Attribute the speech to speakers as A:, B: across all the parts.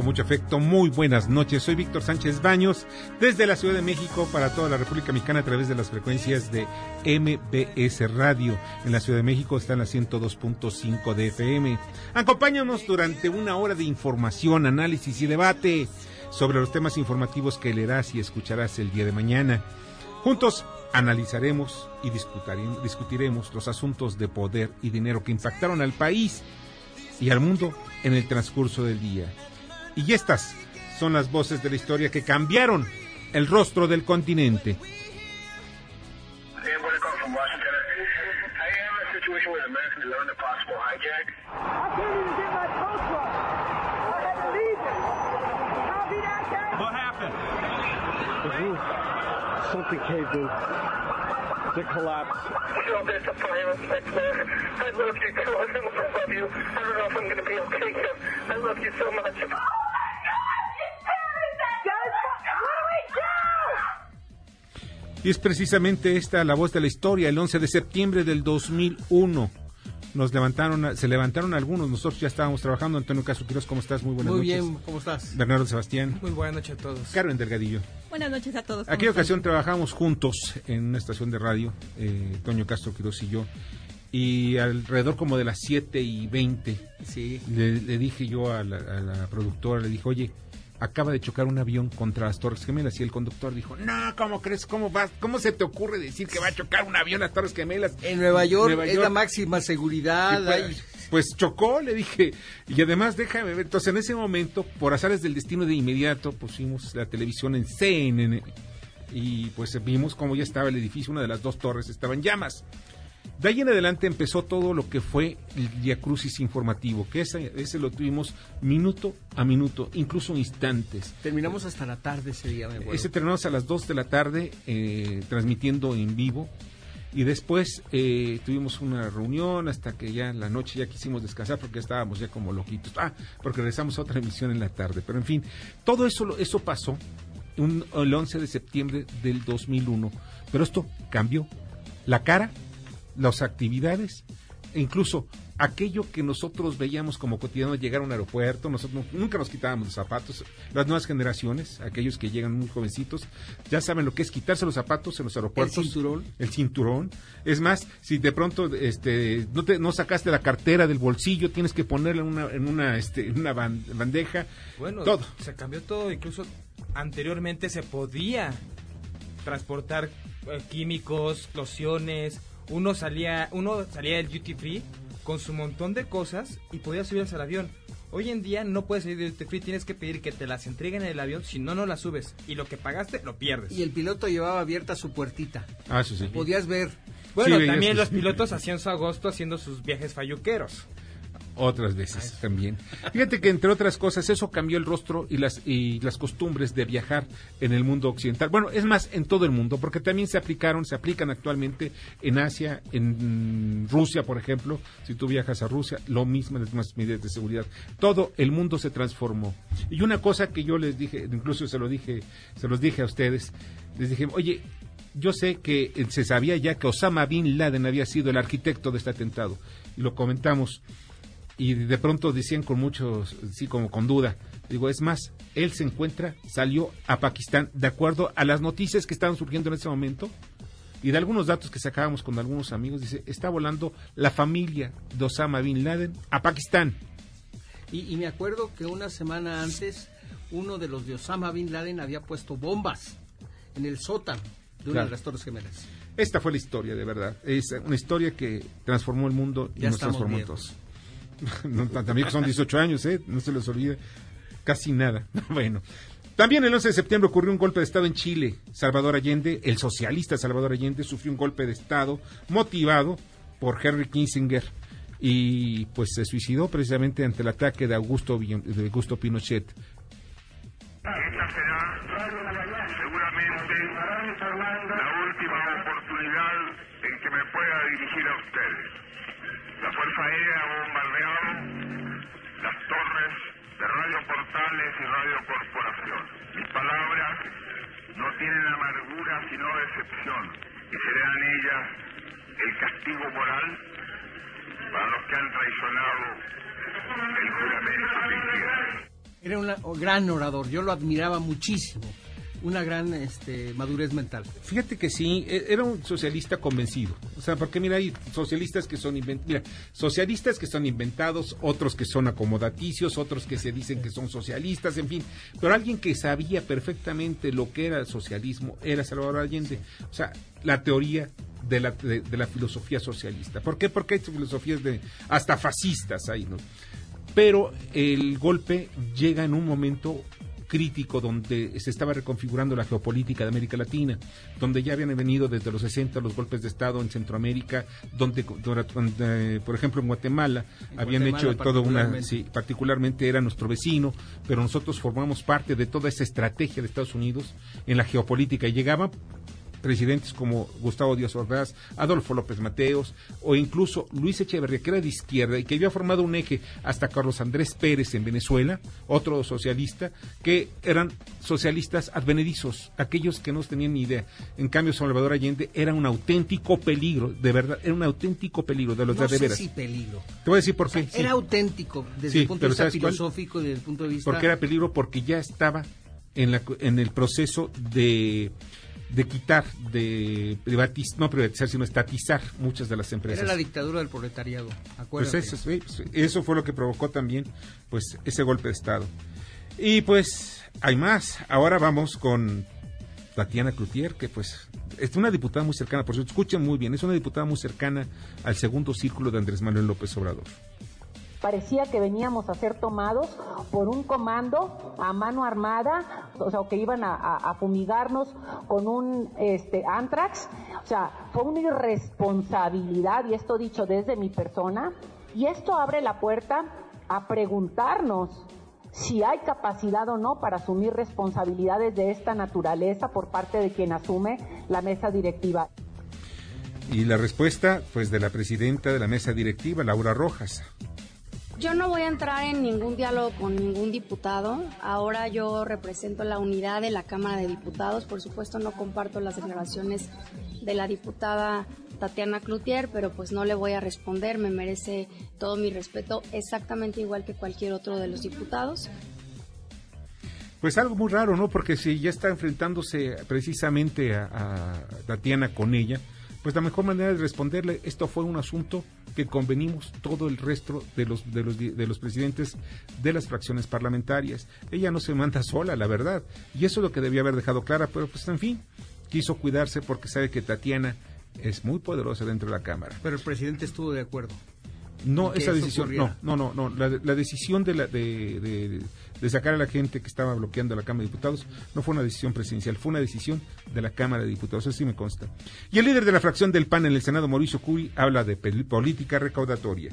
A: Con mucho afecto. Muy buenas noches. Soy Víctor Sánchez Baños desde la Ciudad de México para toda la República Mexicana a través de las frecuencias de MBS Radio. En la Ciudad de México está en la 102.5 de FM. Acompáñanos durante una hora de información, análisis y debate sobre los temas informativos que leerás y escucharás el día de mañana. Juntos analizaremos y discutiremos los asuntos de poder y dinero que impactaron al país y al mundo en el transcurso del día. Y estas son las voces de la historia que cambiaron el rostro del continente.
B: Something caved in. The collapse.
C: No, there's a fire effect there. I love you, too. I love you. I don't know if I'm going to be okay here. I love you so much.
A: Y es precisamente esta la voz de la historia, el 11 de septiembre del 2001 nos levantaron, se levantaron algunos, nosotros ya estábamos trabajando. Antonio Caso Quiroz, ¿cómo estás? Muy buenas
D: Muy
A: noches.
D: bien, ¿cómo estás?
A: Bernardo Sebastián.
D: Muy buenas noches a todos.
A: Carmen Delgadillo.
E: Buenas noches a todos. ¿cómo
A: Aquella
E: están?
A: ocasión trabajamos juntos en una estación de radio, eh, Toño Castro Quiroz y yo, y alrededor como de las 7 y 20
D: Sí.
A: le, le dije yo a la, a la productora, le dije, oye, acaba de chocar un avión contra las Torres Gemelas y el conductor dijo, no, ¿cómo crees? ¿Cómo vas? ¿Cómo se te ocurre decir que va a chocar un avión a las Torres Gemelas?
D: En Nueva York
A: Nueva
D: es la máxima seguridad.
A: Pues,
D: hay-
A: pues chocó, le dije. Y además, déjame ver. Entonces, en ese momento, por azares del destino de inmediato, pusimos la televisión en CNN. Y pues vimos cómo ya estaba el edificio, una de las dos torres estaba en llamas. De ahí en adelante empezó todo lo que fue el Dia Crucis informativo, que ese, ese lo tuvimos minuto a minuto, incluso instantes.
D: Terminamos hasta la tarde ese día, me acuerdo.
A: Ese terminamos a las 2 de la tarde eh, transmitiendo en vivo y después eh, tuvimos una reunión hasta que ya en la noche ya quisimos descansar porque estábamos ya como loquitos. Ah, porque regresamos a otra emisión en la tarde. Pero en fin, todo eso, eso pasó un- el 11 de septiembre del 2001. Pero esto cambió. La cara, las actividades e incluso aquello que nosotros veíamos como cotidiano llegar a un aeropuerto, nosotros nu- nunca nos quitábamos los zapatos, las nuevas generaciones, aquellos que llegan muy jovencitos, ya saben lo que es quitarse los zapatos en los aeropuertos.
D: El cinturón.
A: El cinturón. Es más, si de pronto este, no, te, no sacaste la cartera del bolsillo, tienes que ponerla en una, en una, este, en una ban- bandeja.
F: Bueno,
A: todo.
F: se cambió todo, incluso anteriormente se podía transportar eh, químicos, lociones, uno salía, uno salía del duty free con su montón de cosas y podía subirse al avión. Hoy en día no puedes salir del duty free, tienes que pedir que te las entreguen en el avión, si no no las subes y lo que pagaste lo pierdes.
D: Y el piloto llevaba abierta su puertita.
A: Ah, eso sí.
D: Podías ver.
F: Bueno,
A: Sí,
F: también los pilotos hacían su agosto haciendo sus viajes falluqueros.
A: Otras veces también. Fíjate que entre otras cosas eso cambió el rostro y las y las costumbres de viajar en el mundo occidental. Bueno, es más en todo el mundo, porque también se aplicaron, se aplican actualmente en Asia, en Rusia, por ejemplo. Si tú viajas a Rusia, lo mismo las mismas medidas de seguridad. Todo el mundo se transformó. Y una cosa que yo les dije, incluso se lo dije, se los dije a ustedes, les dije, oye, yo sé que eh, se sabía ya que Osama Bin Laden había sido el arquitecto de este atentado. Y lo comentamos y de pronto decían con muchos, sí, como con duda. Digo, es más, él se encuentra, salió a Pakistán, de acuerdo a las noticias que estaban surgiendo en ese momento y de algunos datos que sacábamos con algunos amigos, dice, está volando la familia de Osama Bin Laden a Pakistán.
D: Y, y me acuerdo que una semana antes, uno de los de Osama Bin Laden había puesto bombas en el sótano de una
A: Claro.
D: de las Torres Gemelas.
A: Esta fue la historia, de verdad. Es una historia que transformó el mundo y
D: Ya
A: nos transformó todos. También son 18 años, ¿eh? No se les olvide. Casi nada. Bueno. También el 11 de septiembre ocurrió un golpe de Estado en Chile. Salvador Allende, el socialista Salvador Allende, sufrió un golpe de Estado motivado por Henry Kissinger y pues se suicidó precisamente ante el ataque de Augusto, de Augusto Pinochet.
E: Esta será seguramente la última oportunidad en que me pueda dirigir a ustedes. La Fuerza Aérea torres de Radio Portales y Radio Corporación. Mis palabras no tienen amargura sino decepción y serán ellas el castigo moral para los que han traicionado el juramento.
D: Era un gran orador, yo lo admiraba muchísimo. Una gran este, madurez mental.
A: Fíjate que sí, e- era un socialista convencido. O sea, porque mira, hay socialistas que son mira, socialistas que son inventados, otros que son acomodaticios, otros que se dicen que son socialistas, en fin. Pero alguien que sabía perfectamente lo que era el socialismo era Salvador Allende. O sea, la teoría de la, de, de la filosofía socialista. ¿Por qué? Porque hay filosofías de hasta fascistas ahí, ¿no? Pero el golpe llega en un momento crítico donde se estaba reconfigurando la geopolítica de América Latina, donde ya habían venido desde los 60 los golpes de Estado en Centroamérica, donde, donde, por ejemplo en Guatemala
D: En
A: habían
D: Guatemala
A: hecho toda una, sí, particularmente era nuestro vecino, pero nosotros formamos parte de toda esa estrategia de Estados Unidos en la geopolítica y llegaban presidentes como Gustavo Díaz Ordaz, Adolfo López Mateos o incluso Luis Echeverría, que era de izquierda y que había formado un eje hasta Carlos Andrés Pérez en Venezuela, otro socialista, que eran socialistas advenedizos, aquellos que no tenían ni idea. En cambio, Salvador Allende era un auténtico peligro, de verdad, era un auténtico peligro de los
D: No
A: de, veras.
D: si peligro.
A: Te voy a decir por qué. sí.
D: Era auténtico desde
A: Sí,
D: el punto de vista filosófico y desde el punto de vista...
A: porque era peligro porque ya estaba en, la, en el proceso de, de quitar, de privatizar, no privatizar, sino estatizar muchas de las empresas.
D: Era la dictadura del proletariado,
A: Pues
D: acuérdate.
A: eso, sí, pues, eso fue lo que provocó también pues ese golpe de Estado. Y pues hay más. Ahora vamos con Tatiana Cloutier, que pues es una diputada muy cercana, por cierto, escuchen muy bien, es una diputada muy cercana al segundo círculo de Andrés Manuel López Obrador.
G: Parecía que veníamos a ser tomados por un comando a mano armada, o sea, que iban a, fumigarnos con un este antrax. O sea, fue una irresponsabilidad, y esto dicho desde mi persona, y esto abre la puerta a preguntarnos si hay capacidad o no para asumir responsabilidades de esta naturaleza por parte de quien asume la mesa directiva.
A: Y la respuesta, pues, de la presidenta de la mesa directiva, Laura Rojas.
H: Yo no voy a entrar en ningún diálogo con ningún diputado. Ahora yo represento la unidad de la Cámara de Diputados. Por supuesto no comparto las declaraciones de la diputada Tatiana Cloutier, pero pues no le voy a responder. Me merece todo mi respeto exactamente igual que cualquier otro de los diputados.
A: Pues algo muy raro, ¿no? Porque si ya está enfrentándose precisamente a, a Tatiana con ella, pues la mejor manera de responderle, esto fue un asunto que convenimos todo el resto de los, de los, los presidentes de las fracciones parlamentarias. Ella no se manda sola, la verdad. Y eso es lo que debía haber dejado clara, pero pues en fin, quiso cuidarse porque sabe que Tatiana es muy poderosa dentro de la Cámara.
D: Pero el presidente estuvo de acuerdo.
A: No, esa decisión,
D: ocurriera.
A: no, no, no, no. La, la decisión de, la, de, de- de sacar a la gente que estaba bloqueando la Cámara de Diputados no fue una decisión presidencial, fue una decisión de la Cámara de Diputados, eso sí me consta. Y el líder de la fracción del PAN en el Senado, Mauricio Curi, habla de política recaudatoria.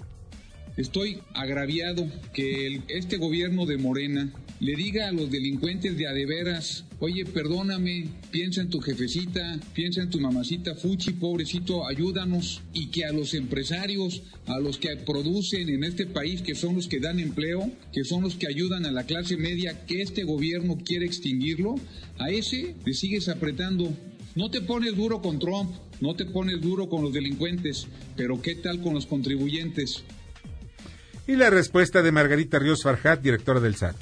I: Estoy agraviado que este gobierno de Morena le diga a los delincuentes de adeveras, oye, perdóname, piensa en tu jefecita, piensa en tu mamacita Fuchi, pobrecito, ayúdanos, y que a los empresarios, a los que producen en este país, que son los que dan empleo, que son los que ayudan a la clase media, que este gobierno quiere extinguirlo, a ese le sigues apretando. No te pones duro con Trump, no te pones duro con los delincuentes, pero ¿qué tal con los contribuyentes?
A: Y la respuesta de Margarita Ríos Farjat, directora del SAT.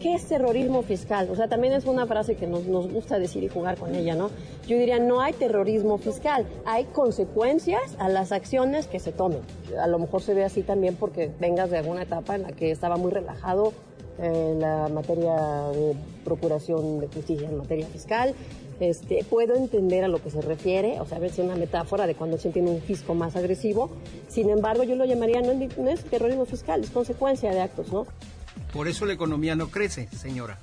J: ¿Qué es terrorismo fiscal? O sea, también es una frase que nos, gusta decir y jugar con ella, ¿no? Yo diría, no hay terrorismo fiscal, hay consecuencias a las acciones que se tomen. A lo mejor se ve así también porque vengas de alguna etapa en la que estaba muy relajado eh, la materia de procuración de justicia en materia fiscal. Este, puedo entender a lo que se refiere, o sea, a ver si es una metáfora de cuando se tiene un fisco más agresivo. Sin embargo, yo lo llamaría, no es, no es terrorismo fiscal, es consecuencia de actos, ¿no?
D: Por eso la economía no crece, señora.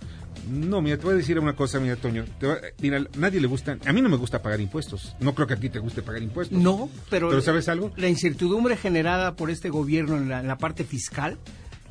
A: No, mira, te voy a decir una cosa, mira, Toño. Te va- mira, nadie le gusta, a mí no me gusta pagar impuestos. No creo que a ti te guste pagar impuestos.
D: No, pero,
A: ¿Pero sabes algo?
D: La incertidumbre generada por este gobierno en la, en la parte fiscal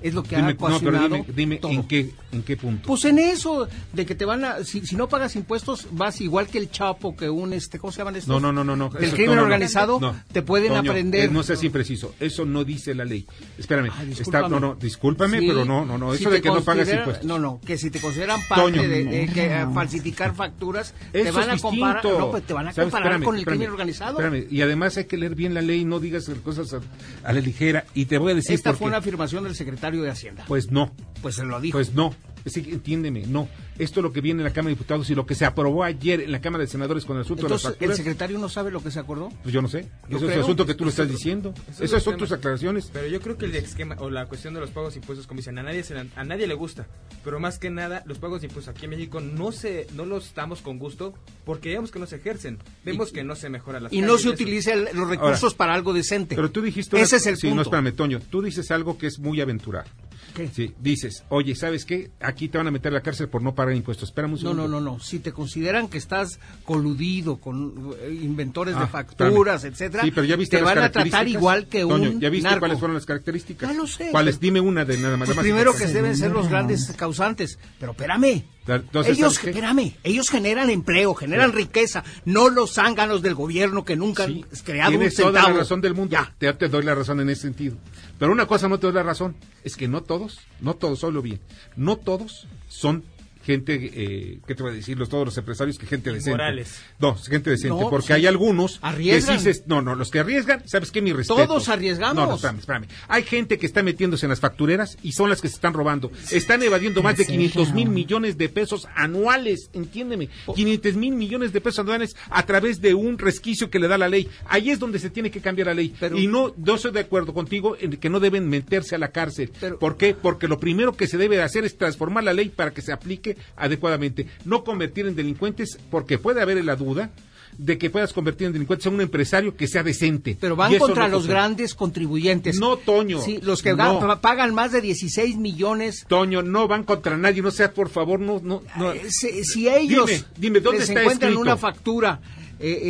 D: es lo que
A: Dime,
D: ha
A: no, dime, dime
D: todo.
A: en qué, en qué punto.
D: Pues en eso, de que te van a, si, si no pagas impuestos, vas igual que el Chapo, que un, este, ¿cómo se llaman estos?
A: No, no, no, no, no. Eso-
D: crimen
A: no,
D: organizado, te pueden
A: Toño,
D: aprender.
A: eh, no seas impreciso. Eso no dice la ley. Espérame.
D: Ay,
A: está,
D: discúlpame.
A: no, no, discúlpame,
D: Sí,
A: pero no, no, no.
D: si
A: Eso de que no pagas impuestos.
D: No, no, que si te consideran parte
A: Toño,
D: de, que, falsificar facturas, te van a comparar, no, pues te van a comparar
A: Espérame,
D: con el
A: espérame,
D: crimen organizado.
A: espérame. Y además hay que leer bien la ley, no digas cosas a, a la ligera. Y te voy a decir
D: Esta fue una afirmación del secretario de Hacienda.
A: Pues no.
D: Pues se lo dijo.
A: Pues no. Sí, entiéndeme, no. Esto es lo que viene en la Cámara de Diputados y lo que se aprobó ayer en la Cámara de Senadores con el asunto de las
D: ¿el
A: facturas.
D: secretario no sabe lo que se acordó?
A: Pues yo no sé.
D: Yo
A: Eso es el asunto que tú lo estás diciendo. Esas son
F: el
A: tus aclaraciones.
F: Pero yo creo que el esquema o la cuestión de los pagos de impuestos, como dicen, a nadie, se la- a nadie le gusta. Pero más que nada, los pagos de impuestos aquí en México no se no los damos con gusto porque vemos que no se ejercen. Vemos que no se mejora las
D: Y no se utilizan los recursos
A: Ahora,
D: para algo decente.
A: Pero tú dijiste... una-
D: Ese es el
A: sí,
D: punto.
A: no, espérame, Toño. Tú dices algo que es muy aventurado.
D: ¿Qué?
A: Sí, dices, oye, ¿sabes qué? Aquí te van a meter a la cárcel por no pagar impuestos. Espérame un
D: No,
A: segundo.
D: no, no, no. Si te consideran que estás coludido con eh, inventores
A: Ah,
D: de facturas,
A: espérame.
D: etcétera,
A: Sí, pero ya viste
D: te van a tratar igual que
A: Toño,
D: un
A: ¿ya viste
D: narco.
A: cuáles fueron las características?
D: Ya lo sé.
A: ¿Cuáles? Dime una de nada más.
D: Pues primero que deben ser los grandes causantes. Pero espérame.
A: Entonces,
D: ellos, espérame, ellos generan empleo, generan riqueza, no los zánganos del gobierno que nunca han creado un
A: Tienes toda
D: centavo.
A: la razón del mundo. Te, te doy la razón en ese sentido. Pero una cosa no te doy la razón. Es que no todos, no todos, solo bien, no todos son gente, eh, ¿qué te voy a decir? Los, todos los empresarios que gente decente.
F: Inmorales.
A: No, gente decente.
D: No,
A: porque
D: sí.
A: hay algunos
D: Arriesgan.
A: que sí se- no, no, los que arriesgan, ¿sabes qué? Mi respeto.
D: Todos arriesgamos.
A: No, no, espérame, espérame. Hay gente que está metiéndose en las factureras y son las que se están robando. Están evadiendo más de 500 mil millones de pesos anuales, entiéndeme. 500 mil millones de pesos anuales a través de un resquicio que le da la ley. Ahí es donde se tiene que cambiar la ley. y no, no estoy de acuerdo contigo en que no deben meterse a la cárcel. ¿Por qué? Porque lo primero que se debe de hacer es transformar la ley para que se aplique adecuadamente. No convertir en delincuentes, porque puede haber la duda de que puedas convertir en delincuentes a un empresario que sea decente.
D: Pero van contra
A: no
D: los grandes contribuyentes.
A: No, Toño.
D: Sí, los que
A: No.
D: ga- pagan más de 16 millones.
A: Toño, no van contra nadie, no sea por favor, no, no, no.
D: Eh, Si, si ellos
A: Dime, dime, ¿dónde
D: les
A: está
D: encuentran
A: escrito?
D: una factura, eh,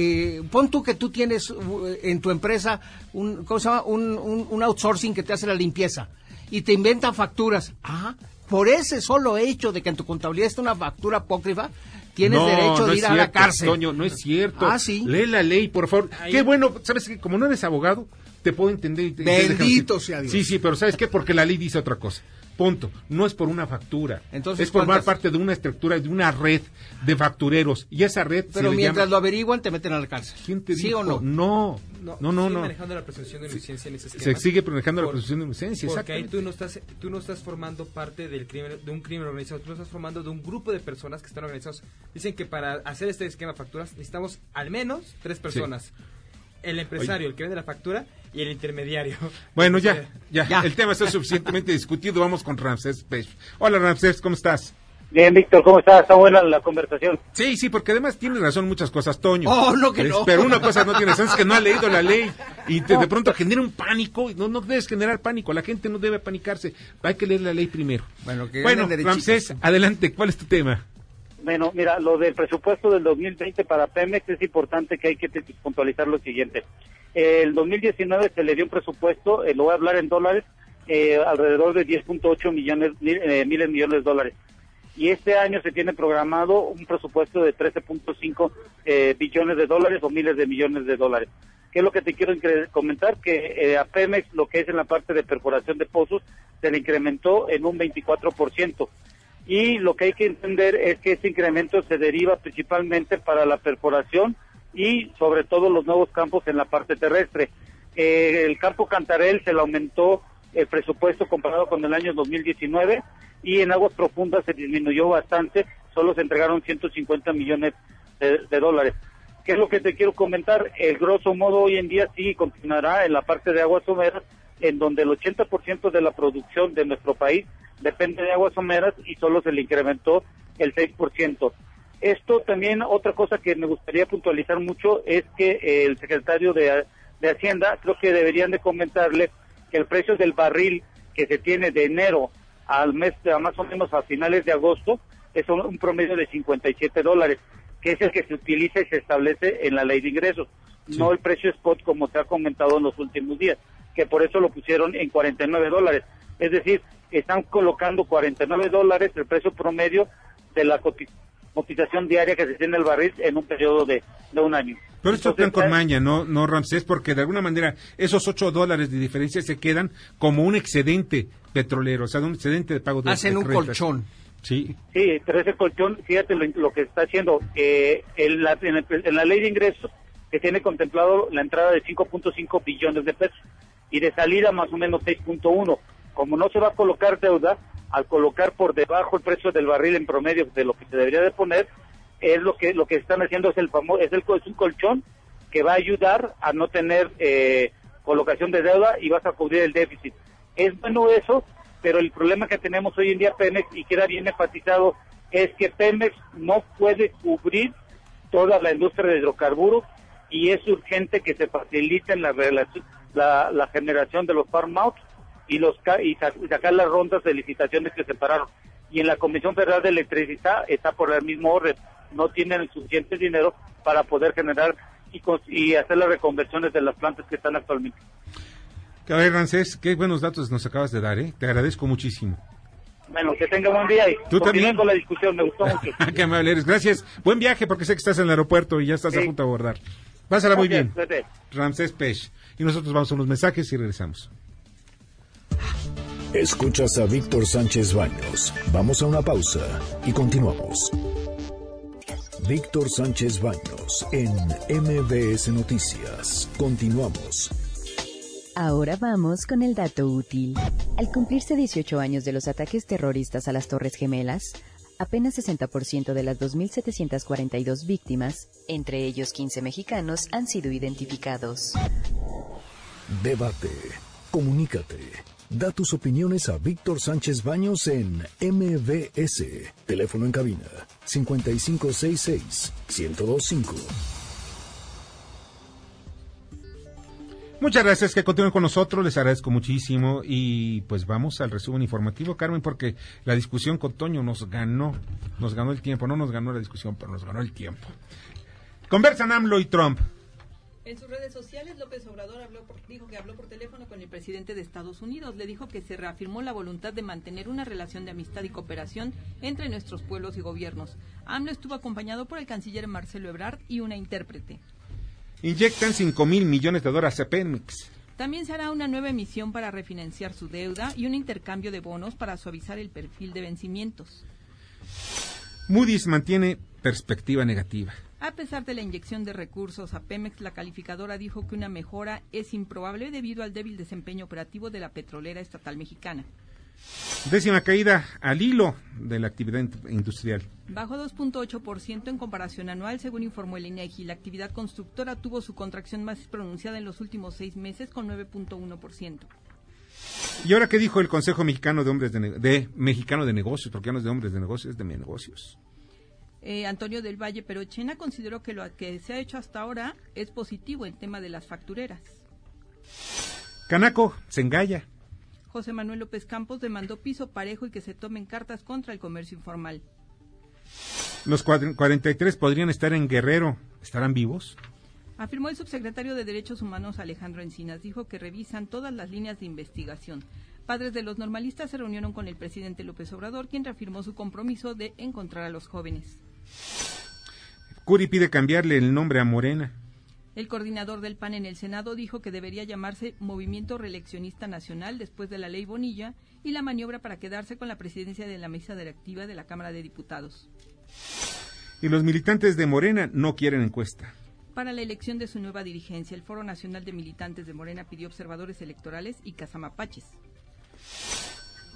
D: eh, pon tú que tú tienes uh, en tu empresa un, ¿cómo se llama? Un, un- un outsourcing que te hace la limpieza y te inventan facturas. Ah, por ese solo hecho de que en tu contabilidad está una factura apócrifa, tienes
A: No,
D: derecho
A: no
D: de ir a la
A: cierto,
D: cárcel.
A: Toño, no es cierto.
D: Ah, sí.
A: Lee la ley, por favor. Qué bueno, sabes que como no eres abogado, te puedo entender. te-
D: Bendito sea Dios.
A: Sí, sí, pero ¿sabes qué? Porque la ley dice otra cosa. Punto. No es por una factura.
D: Entonces,
A: es formar
D: ¿cuántas?
A: parte de una estructura, de una red de factureros. Y esa red
D: Pero
A: se
D: mientras
A: llama...
D: lo averiguan, te meten a la cárcel.
A: ¿Quién te
D: ¿Sí
A: dijo?
D: o no?
A: No, no, no,
F: sigue
A: no.
F: manejando la presunción de inocencia en ese
A: Se
F: esquema.
A: sigue manejando la presunción de inocencia,
F: Porque ahí tú no estás tú no estás formando parte del crimen de un crimen organizado, tú no estás formando de un grupo de personas que están organizados. Dicen que para hacer este esquema de facturas necesitamos al menos tres personas. El empresario, el que vende la factura y el intermediario.
A: Bueno, ya, ya, El tema está suficientemente discutido. Vamos con Ramsés Pech. Hola, Ramsés, ¿cómo estás?
K: Bien, Víctor, ¿cómo estás? Está buena la conversación.
A: Sí, sí, porque además tienes razón en muchas cosas, Toño.
D: Oh, no que no.
A: Pero una cosa no tiene razón, es que no ha leído la ley y te- de pronto genera un pánico. y No, no debes generar pánico, la gente no debe panicarse. Hay que leer la ley primero.
D: Bueno, que
A: Bueno. Ramsés, adelante, ¿cuál es tu tema?
K: Bueno, mira, lo del presupuesto del 2020 para Pemex es importante que hay que puntualizar lo siguiente. El 2019 se le dio un presupuesto, eh, lo voy a hablar en dólares, eh, alrededor de 10.8 millones, mil- eh, miles millones de dólares. Y este año se tiene programado un presupuesto de 13.5 eh, billones de dólares o miles de millones de dólares. ¿Qué es lo que te quiero comentar? Que eh, a Pemex, lo que es en la parte de perforación de pozos, se le incrementó en un 24%. Y lo que hay que entender es que este incremento se deriva principalmente para la perforación y sobre todo los nuevos campos en la parte terrestre. Eh, el campo Cantarel se le aumentó el presupuesto comparado con el año 2019 y en aguas profundas se disminuyó bastante, solo se entregaron 150 millones de, de dólares. ¿Qué es lo que te quiero comentar? El grosso modo hoy en día sí continuará en la parte de aguas someras, en donde el 80% de la producción de nuestro país depende de aguas someras y solo se le incrementó el 6%. Esto también, otra cosa que me gustaría puntualizar mucho es que eh, el secretario de, de Hacienda creo que deberían de comentarle que el precio del barril que se tiene de enero al mes, a más o menos a finales de agosto, es un, un promedio de 57 dólares, que es el que se utiliza y se establece en la ley de ingresos, no el precio spot como se ha comentado en los últimos días, que por eso lo pusieron en 49 dólares. Es decir, están colocando 49 dólares el precio promedio de la coti- cotización diaria que se tiene el barril en un periodo de, de un año.
A: Pero esto
K: Entonces,
A: están con
K: eh,
A: maña, ¿no, no Ramsés? Porque de alguna manera esos 8 dólares de diferencia se quedan como un excedente petrolero, o sea, un excedente de pago de
D: Hacen
A: de
D: un
A: rentas.
D: colchón.
A: Sí.
K: Sí, pero ese colchón, fíjate lo, lo que está haciendo. Eh, en, la, en, el- en la ley de ingresos que tiene contemplado la entrada de 5.5 billones de pesos y de salida más o menos 6.1. Como no se va a colocar deuda, al colocar por debajo el precio del barril en promedio de lo que se debería de poner, es lo que lo que están haciendo es el famoso es el es un colchón que va a ayudar a no tener eh, colocación de deuda y vas a cubrir el déficit. Es bueno eso, pero el problema que tenemos hoy en día Pemex y queda bien enfatizado es que Pemex no puede cubrir toda la industria de hidrocarburos y es urgente que se faciliten la, la, la generación de los farm outs y los y, sa- y sacar las rondas de licitaciones que se pararon. Y en la Comisión Federal de Electricidad está por el mismo orden. No tienen el suficiente dinero para poder generar y, y hacer las reconversiones de las plantas que están actualmente.
A: A ver, Ramsés, qué buenos datos nos acabas de dar, ¿eh? Te agradezco muchísimo.
K: Bueno, que tenga buen día y
A: Tú también.
K: con la discusión, me gustó mucho.
A: qué amable eres. Gracias. Buen viaje, porque sé que estás en el aeropuerto y ya estás a punto de abordar. Pásala muy
K: Gracias,
A: bien. Ramsés Pech. Y nosotros vamos a unos mensajes y regresamos.
L: Escuchas a Víctor Sánchez Baños. Vamos a una pausa y continuamos. Víctor Sánchez Baños en MBS Noticias. Continuamos.
M: Ahora vamos con el dato útil. Al cumplirse 18 años de los ataques terroristas a las Torres Gemelas, apenas 60% de las 2.742 víctimas, entre ellos 15 mexicanos, han sido identificados.
L: Debate. Comunícate. Da tus opiniones a Víctor Sánchez Baños en MBS. Teléfono en cabina 5566 1025.
A: Muchas gracias que continúen con nosotros, les agradezco muchísimo y pues vamos al resumen informativo, Carmen, porque la discusión con Toño nos ganó, nos ganó el tiempo, no nos ganó la discusión, pero nos ganó el tiempo. Conversan AMLO y Trump.
N: En sus redes sociales, López Obrador habló por- dijo que habló por teléfono con el presidente de Estados Unidos. Le dijo que se reafirmó la voluntad de mantener una relación de amistad y cooperación entre nuestros pueblos y gobiernos. AMLO estuvo acompañado por el canciller Marcelo Ebrard y una intérprete.
A: Inyectan 5 mil millones de dólares a Pemex.
N: También se hará una nueva emisión para refinanciar su deuda y un intercambio de bonos para suavizar el perfil de vencimientos.
A: Moody's mantiene perspectiva negativa.
N: A pesar de la inyección de recursos a Pemex, la calificadora dijo que una mejora es improbable debido al débil desempeño operativo de la petrolera estatal mexicana.
A: Décima caída al hilo de la actividad in- industrial.
N: Bajó 2.8% en comparación anual, según informó el INEGI. La actividad constructora tuvo su contracción más pronunciada en los últimos seis meses, con 9.1%.
A: ¿Y ahora qué dijo el Consejo Mexicano de Hombres de, Ne- de Mexicano de Negocios? Porque ya no es de hombres de negocios, es de negocios.
N: Eh, Antonio del Valle Perochena consideró que lo que se ha hecho hasta ahora es positivo en tema de las factureras.
A: Canaco se engalla.
N: José Manuel López Campos demandó piso parejo y que se tomen cartas contra el comercio informal.
A: Los cuadr- 43 podrían estar en Guerrero. ¿Estarán vivos?
N: Afirmó el subsecretario de Derechos Humanos Alejandro Encinas. Dijo que revisan todas las líneas de investigación. Padres de los normalistas se reunieron con el presidente López Obrador, quien reafirmó su compromiso de encontrar a los jóvenes.
A: Curi pide cambiarle el nombre a Morena.
N: El coordinador del PAN en el Senado dijo que debería llamarse Movimiento Reeleccionista Nacional después de la ley Bonilla y la maniobra para quedarse con la presidencia de la mesa directiva de la Cámara de Diputados.
A: Y los militantes de Morena no quieren encuesta.
N: Para la elección de su nueva dirigencia, el Foro Nacional de Militantes de Morena pidió observadores electorales y cazamapaches.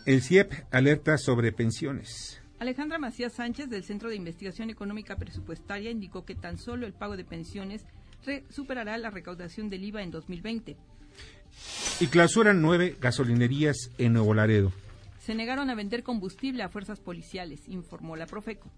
A: El CIEP alerta sobre pensiones.
N: Alejandra Macías Sánchez, del Centro de Investigación Económica Presupuestaria, indicó que tan solo el pago de pensiones superará la recaudación del IVA en 2020.
A: Y clausuran nueve gasolinerías en Nuevo Laredo.
N: se negaron a vender combustible a fuerzas policiales, informó la Profeco.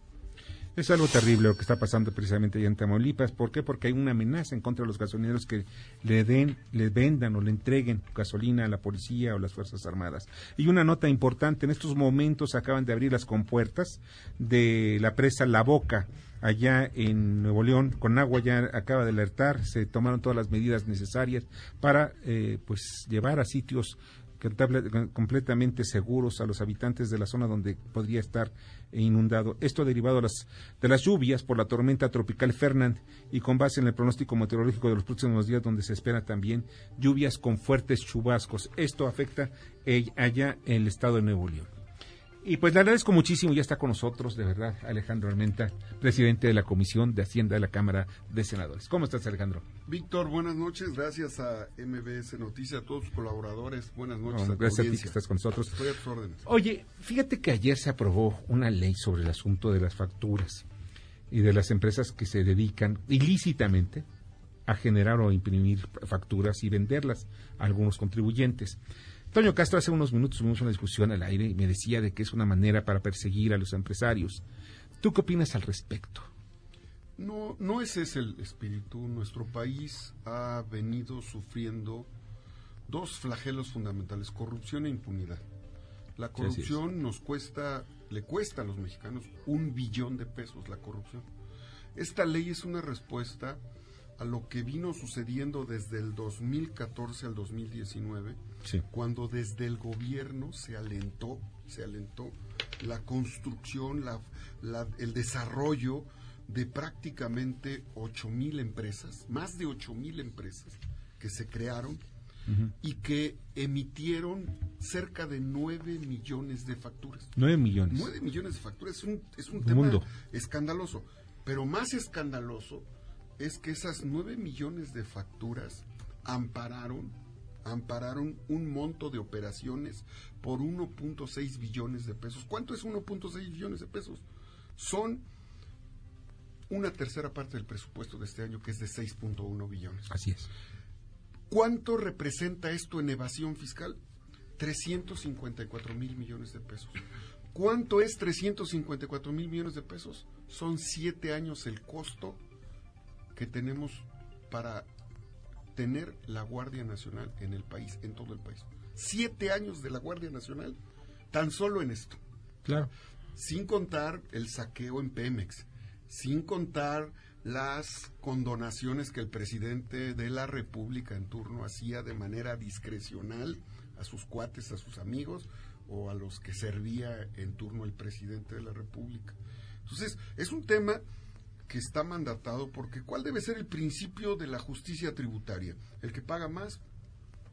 A: Es algo terrible lo que está pasando precisamente allá en Tamaulipas. ¿Por qué? Porque hay una amenaza en contra de los gasolineros que le den, le vendan o le entreguen gasolina a la policía o las Fuerzas Armadas. Y una nota importante, en estos momentos acaban de abrir las compuertas de la presa La Boca, allá en Nuevo León, con agua ya acaba de alertar, se tomaron todas las medidas necesarias para eh, pues llevar a sitios completamente seguros a los habitantes de la zona donde podría estar inundado. Esto derivado de las, de las lluvias por la tormenta tropical Fernand y con base en el pronóstico meteorológico de los próximos días donde se espera también lluvias con fuertes chubascos. Esto afecta eh, allá en el estado de Nuevo León. Y pues le agradezco muchísimo, ya está con nosotros, de verdad, Alejandro Armenta, presidente de la Comisión de Hacienda de la Cámara de Senadores. ¿Cómo estás, Alejandro?
O: Víctor, buenas noches, gracias a MBS Noticias, a todos sus colaboradores, buenas noches. a
A: gracias a ti que estás con nosotros.
O: Estoy a tus órdenes.
A: Oye, fíjate que ayer se aprobó una ley sobre el asunto de las facturas y de las empresas que se dedican ilícitamente a generar o imprimir facturas y venderlas a algunos contribuyentes. Toño Castro hace unos minutos tuvimos una discusión al aire y me decía de que es una manera para perseguir a los empresarios. ¿Tú qué opinas al respecto?
O: No, no ese es el espíritu. Nuestro país ha venido sufriendo dos flagelos fundamentales, corrupción e impunidad. La corrupción nos cuesta, le cuesta a los mexicanos un billón de pesos la corrupción. Esta ley es una respuesta a lo que vino sucediendo desde el 2014 al 2019, cuando desde el gobierno se alentó, se alentó la construcción, la, el desarrollo de prácticamente 8 mil empresas, más de 8 mil empresas que se crearon y que emitieron cerca de 9 millones de facturas.
A: 9 millones.
O: 9 millones de facturas es un, es un tema escandaloso, pero más escandaloso es que esas 9 millones de facturas ampararon ampararon un monto de operaciones por 1.6 billones de pesos. ¿Cuánto es 1.6 billones de pesos? Son una tercera parte del presupuesto de este año, que es de 6.1 billones.
A: Así es.
O: ¿Cuánto representa esto en evasión fiscal? 354 mil millones de pesos. ¿Cuánto es 354 mil millones de pesos? Son siete años el costo que tenemos para tener la Guardia Nacional en el país, en todo el país. Siete años de la Guardia Nacional, tan solo en esto.
A: Claro.
O: Sin contar el saqueo en Pemex, sin contar las condonaciones que el presidente de la República en turno hacía de manera discrecional a sus cuates, a sus amigos o a los que servía en turno el presidente de la República. Entonces, es un tema que está mandatado porque ¿cuál debe ser el principio de la justicia tributaria? El que paga más,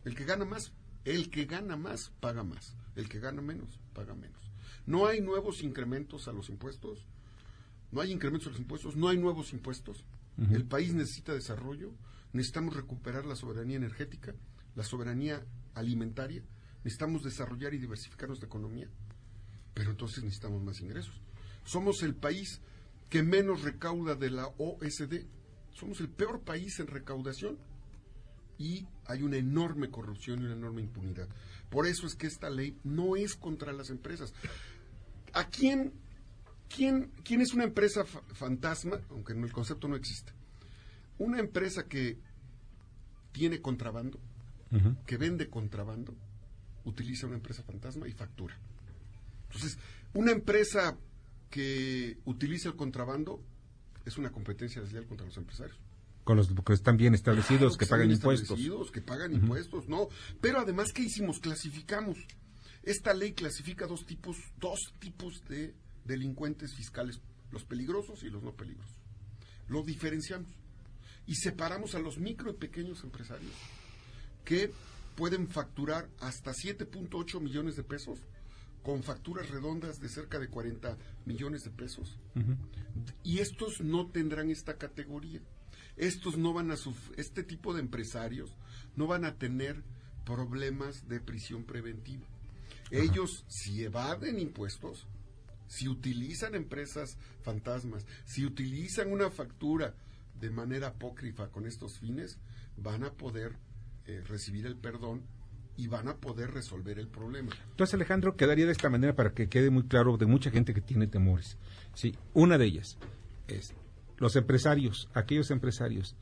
O: el que gana más, el que gana más paga más, el que gana menos paga menos. No hay nuevos incrementos a los impuestos, no hay incrementos a los impuestos, no hay nuevos impuestos. El país necesita desarrollo, necesitamos recuperar la soberanía energética, la soberanía alimentaria, necesitamos desarrollar y diversificar nuestra economía, pero entonces necesitamos más ingresos. Somos el país que menos recauda de la OSD. Somos el peor país en recaudación y hay una enorme corrupción y una enorme impunidad. Por eso es que esta ley no es contra las empresas. ¿A quién, quién, quién es una empresa fantasma? Aunque en el concepto no existe. Una empresa que tiene contrabando, que vende contrabando, utiliza una empresa fantasma y factura. Entonces, una empresa que utiliza el contrabando es una competencia desleal contra los empresarios.
A: Con los que están bien establecidos, que, pagan impuestos.
O: Que pagan impuestos, no. Pero además, ¿qué hicimos? Clasificamos. Esta ley clasifica dos tipos, dos tipos de delincuentes fiscales, los peligrosos y los no peligrosos. Lo diferenciamos y separamos a los micro y pequeños empresarios que pueden facturar hasta 7.8 millones de pesos con facturas redondas de cerca de 40 millones de pesos. Y estos no tendrán esta categoría. Estos no van a este tipo de empresarios no van a tener problemas de prisión preventiva. Ellos si evaden impuestos, si utilizan empresas fantasmas, si utilizan una factura de manera apócrifa con estos fines, van a poder eh, recibir el perdón y van a poder resolver el problema.
A: Entonces, Alejandro, quedaría de esta manera para que quede muy claro de mucha gente que tiene temores. Sí, una de ellas es los empresarios, aquellos empresarios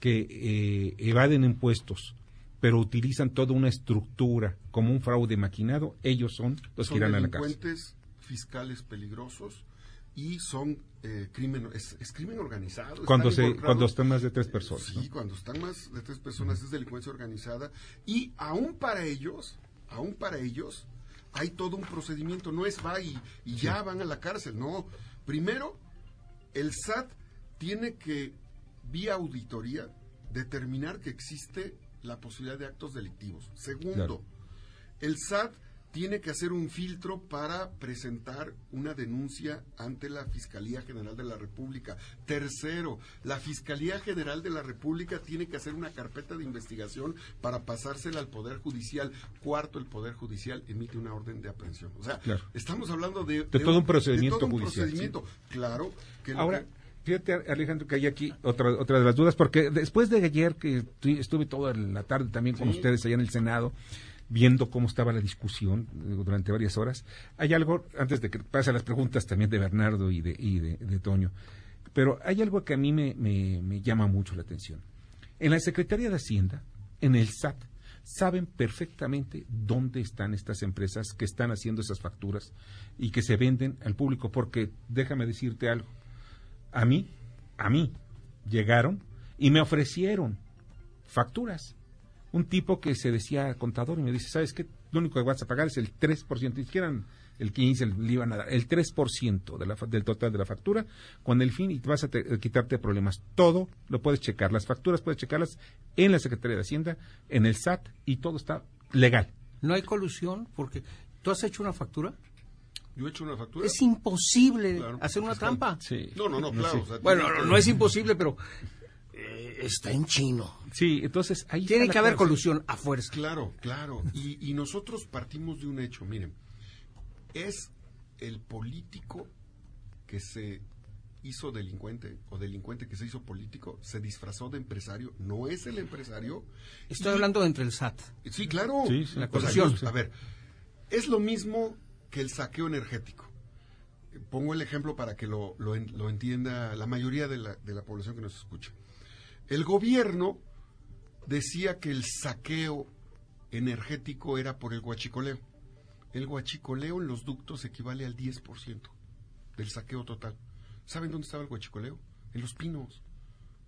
A: que eh, evaden impuestos, pero utilizan toda una estructura como un fraude maquinado, ellos son los
O: son
A: que irán a la cárcel.
O: fiscales peligrosos y son eh, crimen es, es crimen organizado.
A: Cuando
O: están
A: se- cuando están más de tres personas,
O: Sí, cuando están más de tres personas es delincuencia organizada y aún para ellos, aún para ellos hay todo un procedimiento, no es va y, y ya van a la cárcel, no. Primero, el SAT tiene que vía auditoría determinar que existe la posibilidad de actos delictivos. Segundo,
A: Claro.
O: el SAT tiene que hacer un filtro para presentar una denuncia ante la Fiscalía General de la República. Tercero, la Fiscalía General de la República tiene que hacer una carpeta de investigación para pasársela al Poder Judicial. Cuarto, el Poder Judicial emite una orden de aprehensión. O sea,
A: Claro.
O: estamos hablando de,
A: De todo un procedimiento
O: de todo un
A: judicial,
O: procedimiento. Claro. Que lo
A: Ahora,
O: que-
A: fíjate, Alejandro, que hay aquí otra, otra de las dudas, porque después de ayer que estu- estuve toda la tarde también con
O: Sí.
A: ustedes allá en el Senado, viendo cómo estaba la discusión durante varias horas, hay algo, antes de que pase las preguntas también de Bernardo y de, y de, Toño, pero hay algo que a mí me- me llama mucho la atención. En la Secretaría de Hacienda, en el SAT, saben perfectamente dónde están estas empresas que están haciendo esas facturas y que se venden al público, porque déjame decirte algo, a mí, a mí, llegaron y me ofrecieron facturas. Un tipo que se decía contador y me dice, ¿sabes qué? Lo único que vas a pagar es el 3%, ni siquiera el 15, el, le iban a dar, el 3% de la, fa- del total de la factura, con el fin y vas a te- quitarte problemas. Todo lo puedes checar, las facturas puedes checarlas en la Secretaría de Hacienda, en el SAT y todo está legal.
D: No hay colusión porque tú has hecho una factura.
O: Yo he hecho una factura.
D: Es imposible
O: Claro,
D: hacer una
O: fiscal.
D: trampa.
O: No, no, no, claro. o sea,
D: Bueno, no,
O: que-
D: no es imposible, pero eh, está en chino.
A: Sí, entonces ahí
D: Tiene que haber colusión a fuerza.
O: Claro, claro. Y, y nosotros partimos de un hecho, miren, es el político que se hizo delincuente o delincuente que se hizo político, se disfrazó de empresario, no es el empresario.
D: Estoy
O: Y-
D: hablando entre el SAT.
O: Sí, claro.
A: Sí, sí,
O: La
A: la
O: colusión.
D: colusión.
O: A ver, es lo mismo que el saqueo energético. Pongo el ejemplo para que lo, lo en- lo entienda la mayoría de la, de la población que nos escucha. El gobierno decía que el saqueo energético era por el guachicoleo. El guachicoleo en los ductos equivale al 10% del saqueo total. ¿Saben dónde estaba el guachicoleo? En Los Pinos.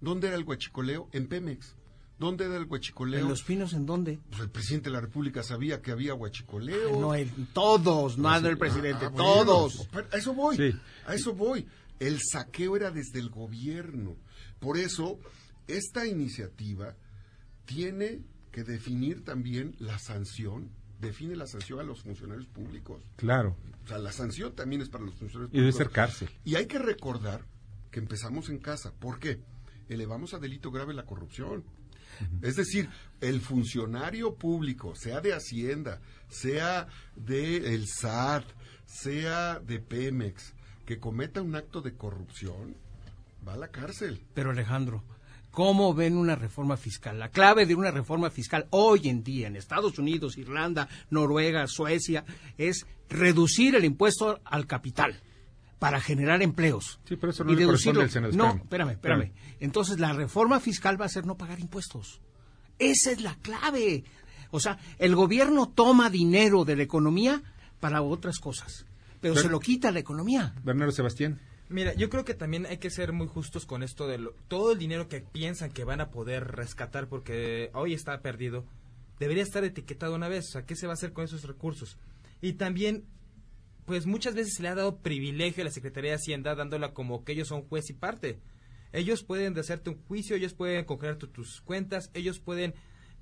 O: ¿Dónde era el guachicoleo? En Pemex. ¿Dónde era el guachicoleo?
D: ¿En los pinos en dónde?
O: Pues el presidente de la República sabía que había huachicoleo.
D: No, el- todos, no el presidente,
O: Ah, bueno,
D: todos.
O: a eso voy,
A: Sí.
O: a eso voy. El saqueo era desde el gobierno. Por eso, esta iniciativa tiene que definir también la sanción, define la sanción a los funcionarios públicos.
A: Claro,
O: O sea, la sanción también es para los funcionarios
A: y debe
O: públicos.
A: ser cárcel.
O: Y hay que recordar que empezamos en casa. ¿Por qué? Elevamos a delito grave la corrupción. Es decir, el funcionario público, sea de Hacienda, sea de el SAT, sea de Pemex, que cometa un acto de corrupción, va a la cárcel.
D: Pero Alejandro, ¿cómo ven una reforma fiscal? La clave de una reforma fiscal hoy en día en Estados Unidos, Irlanda, Noruega, Suecia, es reducir el impuesto al capital para generar empleos.
A: Sí, pero eso no
D: Y
A: le
D: deducirlo.
A: al Senado.
D: No,
A: Espérame.
D: espérame, espérame. Entonces la reforma fiscal va a ser no pagar impuestos. Esa es la clave. O sea, el gobierno toma dinero de la economía para otras cosas, pero,
A: Pero-
D: se lo quita a la economía.
A: Bernardo Sebastián.
F: Mira, yo creo que también hay que ser muy justos con esto de lo- todo el dinero que piensan que van a poder rescatar porque hoy está perdido, debería estar etiquetado una vez, o sea, ¿qué se va a hacer con esos recursos? Y también, pues muchas veces se le ha dado privilegio a la Secretaría de Hacienda dándola como que ellos son juez y parte. Ellos pueden hacerte un juicio, ellos pueden congelar tu- tus cuentas, ellos pueden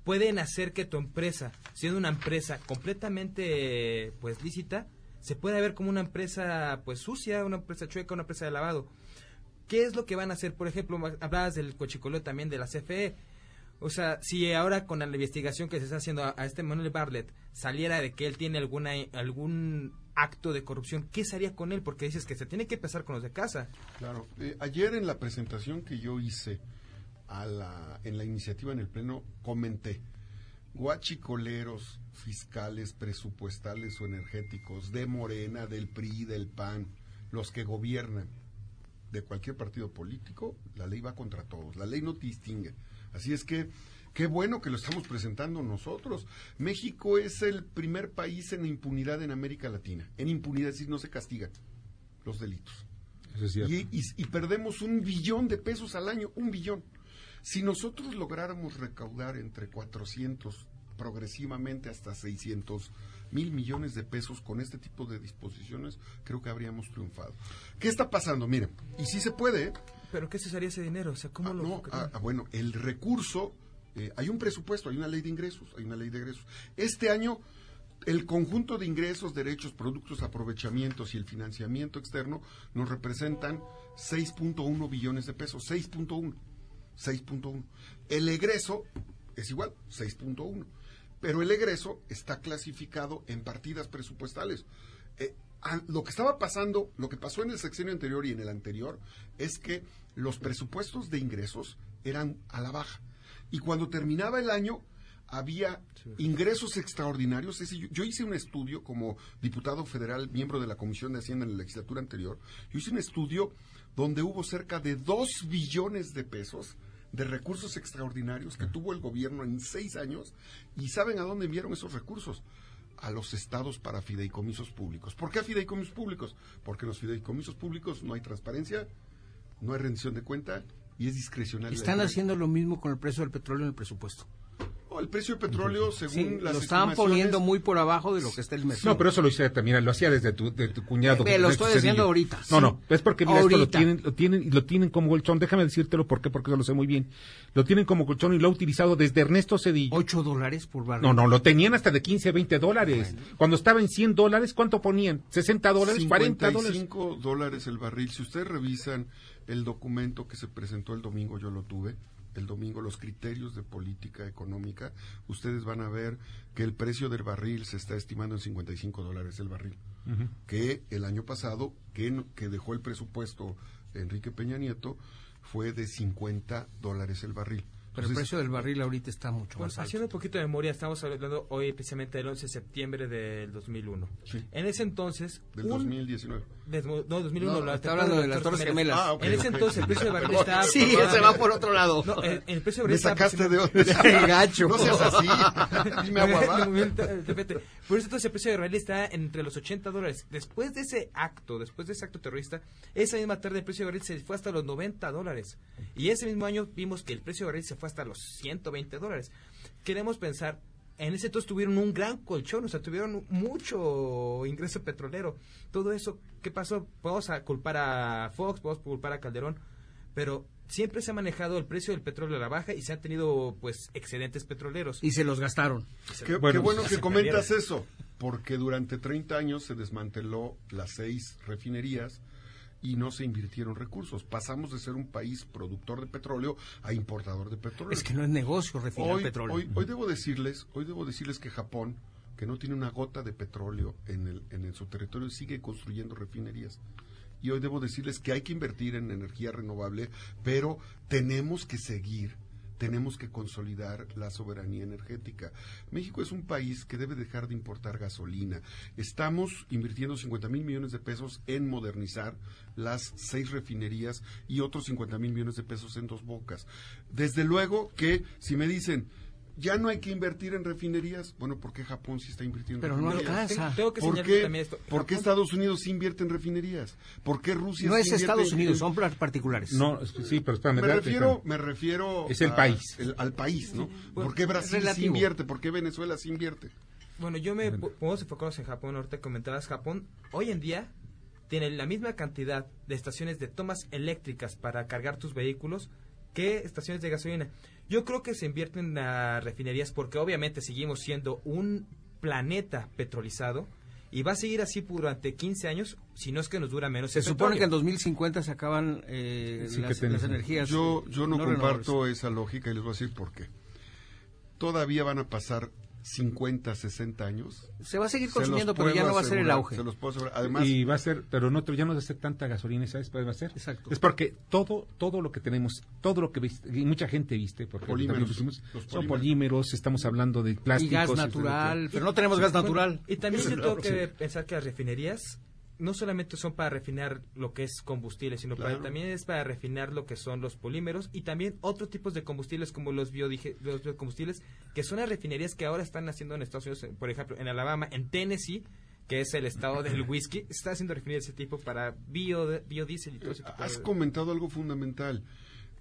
F: pueden hacer que tu empresa, siendo una empresa completamente pues lícita, se pueda ver como una empresa pues sucia, una empresa chueca, una empresa de lavado. ¿Qué es lo que van a hacer? Por ejemplo, hablabas del cochicoleo también de la CFE. O sea, si ahora con la investigación que se está haciendo a, a este Manuel Bartlett saliera de que él tiene alguna algún acto de corrupción, ¿qué se haría con él? Porque dices que se tiene que empezar con los de casa.
O: Claro. Eh, ayer en la presentación que yo hice a la, en la iniciativa en el Pleno, comenté, guachicoleros fiscales, presupuestales o energéticos de Morena, del PRI, del PAN, los que gobiernan de cualquier partido político, la ley va contra todos, la ley no te distingue. Así es que qué bueno que lo estamos presentando nosotros. México es el primer país en impunidad en América Latina. En impunidad, es decir, no se castigan los delitos.
A: Eso es cierto.
O: Y, y- y perdemos un billón de pesos al año, un billón. Si nosotros lográramos recaudar entre 400 progresivamente hasta 600 mil millones de pesos con este tipo de disposiciones, creo que habríamos triunfado. ¿Qué está pasando? Miren, y si se puede, ¿eh?
F: ¿Pero qué se haría ese dinero? O sea, ¿cómo lo...?
O: no, ah, ah, bueno, el recurso, eh, hay un presupuesto, hay una ley de ingresos, hay una ley de ingresos. Este año, el conjunto de ingresos, derechos, productos, aprovechamientos y el financiamiento externo nos representan 6.1 billones de pesos, 6.1, 6.1. El egreso es igual, 6.1. Pero el egreso está clasificado en partidas presupuestales. Eh, lo que estaba pasando, lo que pasó en el sexenio anterior y en el anterior, es que los presupuestos de ingresos eran a la baja. Y cuando terminaba el año, había ingresos extraordinarios. Es decir, yo, yo hice un estudio como diputado federal, miembro de la Comisión de Hacienda en la legislatura anterior. Yo hice un estudio donde hubo cerca de 2 billones de pesos de recursos extraordinarios que tuvo el gobierno en seis años. ¿Y saben a dónde enviaron esos recursos? a los estados para fideicomisos públicos. ¿Por qué a fideicomisos públicos? Porque en los fideicomisos públicos no hay transparencia, no hay rendición de cuenta y es discrecional.
D: Están haciendo lo mismo con el precio del petróleo en el presupuesto.
O: El precio del petróleo, según
D: Sí,
O: las
D: lo estaban poniendo muy por abajo de lo que está el mercado.
A: No, pero eso lo hice también, lo hacía desde tu, de tu cuñado.
D: Me lo estoy
A: Cedillo.
D: ahorita,
A: No,
D: sí.
A: no, es porque mira, esto lo tienen, lo tienen, y lo tienen como colchón. Déjame decírtelo por qué, porque eso lo sé muy bien. Lo tienen como colchón y lo ha utilizado desde Ernesto Cedillo.
D: 8 dólares por barril.
A: No, no, lo tenían hasta de 15, 20 dólares. Cuando estaba en 100 dólares, ¿cuánto ponían? ¿60 dólares? ¿40 dólares?
O: 55 dólares el barril. Si ustedes revisan el documento que se presentó el domingo, yo lo tuve, el domingo, los criterios de política económica, ustedes van a ver que el precio del barril se está estimando en 55 dólares el barril. Que el año pasado, que, que dejó el presupuesto Enrique Peña Nieto, fue de 50 dólares el barril.
D: Pero el precio del barril ahorita está mucho
F: Bueno,
D: más alto.
F: haciendo un poquito de memoria, estamos hablando hoy precisamente del 11 de septiembre del 2001.
O: Sí.
F: En ese entonces...
O: Del
F: un-
O: 2019.
F: des- no, 2001.
D: No,
F: la
D: está hablando de las Torres Gemelas.
O: Ah, ok,
F: en ese entonces el precio del barril estaba...
D: Sí, ya se va por otro lado.
F: No, el, el precio del
O: Me
F: barril estaba
O: sacaste de
F: aproximadamente-
O: onda.
D: Gacho.
O: No seas así. Dime agua.
F: Por eso entonces el precio de barril está entre los 80 dólares. Después de ese acto, después de ese acto terrorista, esa misma tarde el precio de barril se fue hasta los 90 dólares. Y ese mismo año vimos que el precio de barril se fue hasta los 120 dólares. Queremos pensar, en ese entonces tuvieron un gran colchón, o sea, tuvieron mucho ingreso petrolero. Todo eso, ¿qué pasó? Podemos culpar a Fox, podemos culpar a Calderón, pero siempre se ha manejado el precio del petróleo a la baja y se han tenido pues excedentes petroleros.
D: Y se los gastaron.
O: Qué
A: Bueno,
O: qué bueno
F: ya
O: que comentas
F: perdieron.
O: eso, porque durante 30 años se desmanteló las seis refinerías y no se invirtieron recursos. Pasamos de ser un país productor de petróleo a importador de petróleo.
D: Es que no es negocio refinar
O: hoy,
D: petróleo.
O: hoy, hoy debo decirles, hoy debo decirles que Japón, que no tiene una gota de petróleo en, el, en, el- su territorio, sigue construyendo refinerías. Y hoy debo decirles que hay que invertir en energía renovable, pero tenemos que seguir, tenemos que consolidar la soberanía energética. México es un país que debe dejar de importar gasolina. Estamos invirtiendo 50 mil millones de pesos en modernizar las seis refinerías y otros 50 mil millones de pesos en dos bocas. Desde luego que si me dicen, ya no hay que invertir en refinerías, bueno, ¿por qué Japón sí está invirtiendo
D: Pero
O: en
D: no
O: refinerías?
D: alcanza.
F: Tengo que
O: ¿Por qué,
F: también esto.
O: por qué Estados Unidos sí invierte en refinerías? ¿Por qué Rusia
D: No
O: sí
D: es
O: invierte
D: Estados
O: en-
D: Unidos, son par- particulares.
A: No, es que sí, pero espérame.
O: me
A: espérame,
O: refiero,
A: espérame.
O: me refiero
A: Es el
O: a-
A: país.
O: el- al país, ¿no?
D: Bueno,
O: ¿Por qué Brasil sí invierte? ¿Por qué Venezuela sí invierte?
F: Bueno, yo me po- podemos enfocarnos en Japón. Ahorita comentabas Japón. Hoy en día tiene la misma cantidad de estaciones de tomas eléctricas para cargar tus vehículos que estaciones de gasolina. Yo creo que se invierten en las refinerías porque obviamente seguimos siendo un planeta petrolizado y va a seguir así durante 15 años, si no es que nos dura menos.
D: Se
F: el
D: supone que en
F: petróleo.
D: 2050 se acaban eh, las, energías.
O: Yo, yo no, comparto esa lógica y les voy a decir por qué. Todavía van a pasar 50, 60 años.
D: Se va a seguir
O: se
D: consumiendo, pero ya no va a ser el auge.
O: Se los puedo asegurar. Además,
A: y va a ser, pero no, ya no va a ser tanta gasolina, ¿sabes cuál va a ser?
D: Exacto.
A: Es porque todo, todo lo que tenemos, todo lo que viste, y mucha gente viste, porque
O: Polímeros,
A: también pusimos,
O: los
A: son
O: polímeros.
A: estamos hablando de
D: Y
A: plásticos.
D: gas
A: etcétera.
D: natural, pero no tenemos gas
F: Bueno,
D: natural.
F: y también yo tengo que pensar que las refinerías no solamente son para refinar lo que es combustible, sino para- también es para refinar lo que son los polímeros y también otros tipos de combustibles como los, biodige- los biocombustibles, que son las refinerías que ahora están haciendo en Estados Unidos, por ejemplo, en Alabama, en Tennessee, que es el estado del whisky, está haciendo refinerías de ese tipo para bio, biodiesel y todo ese tipo
O: Has
F: de-
O: comentado algo fundamental.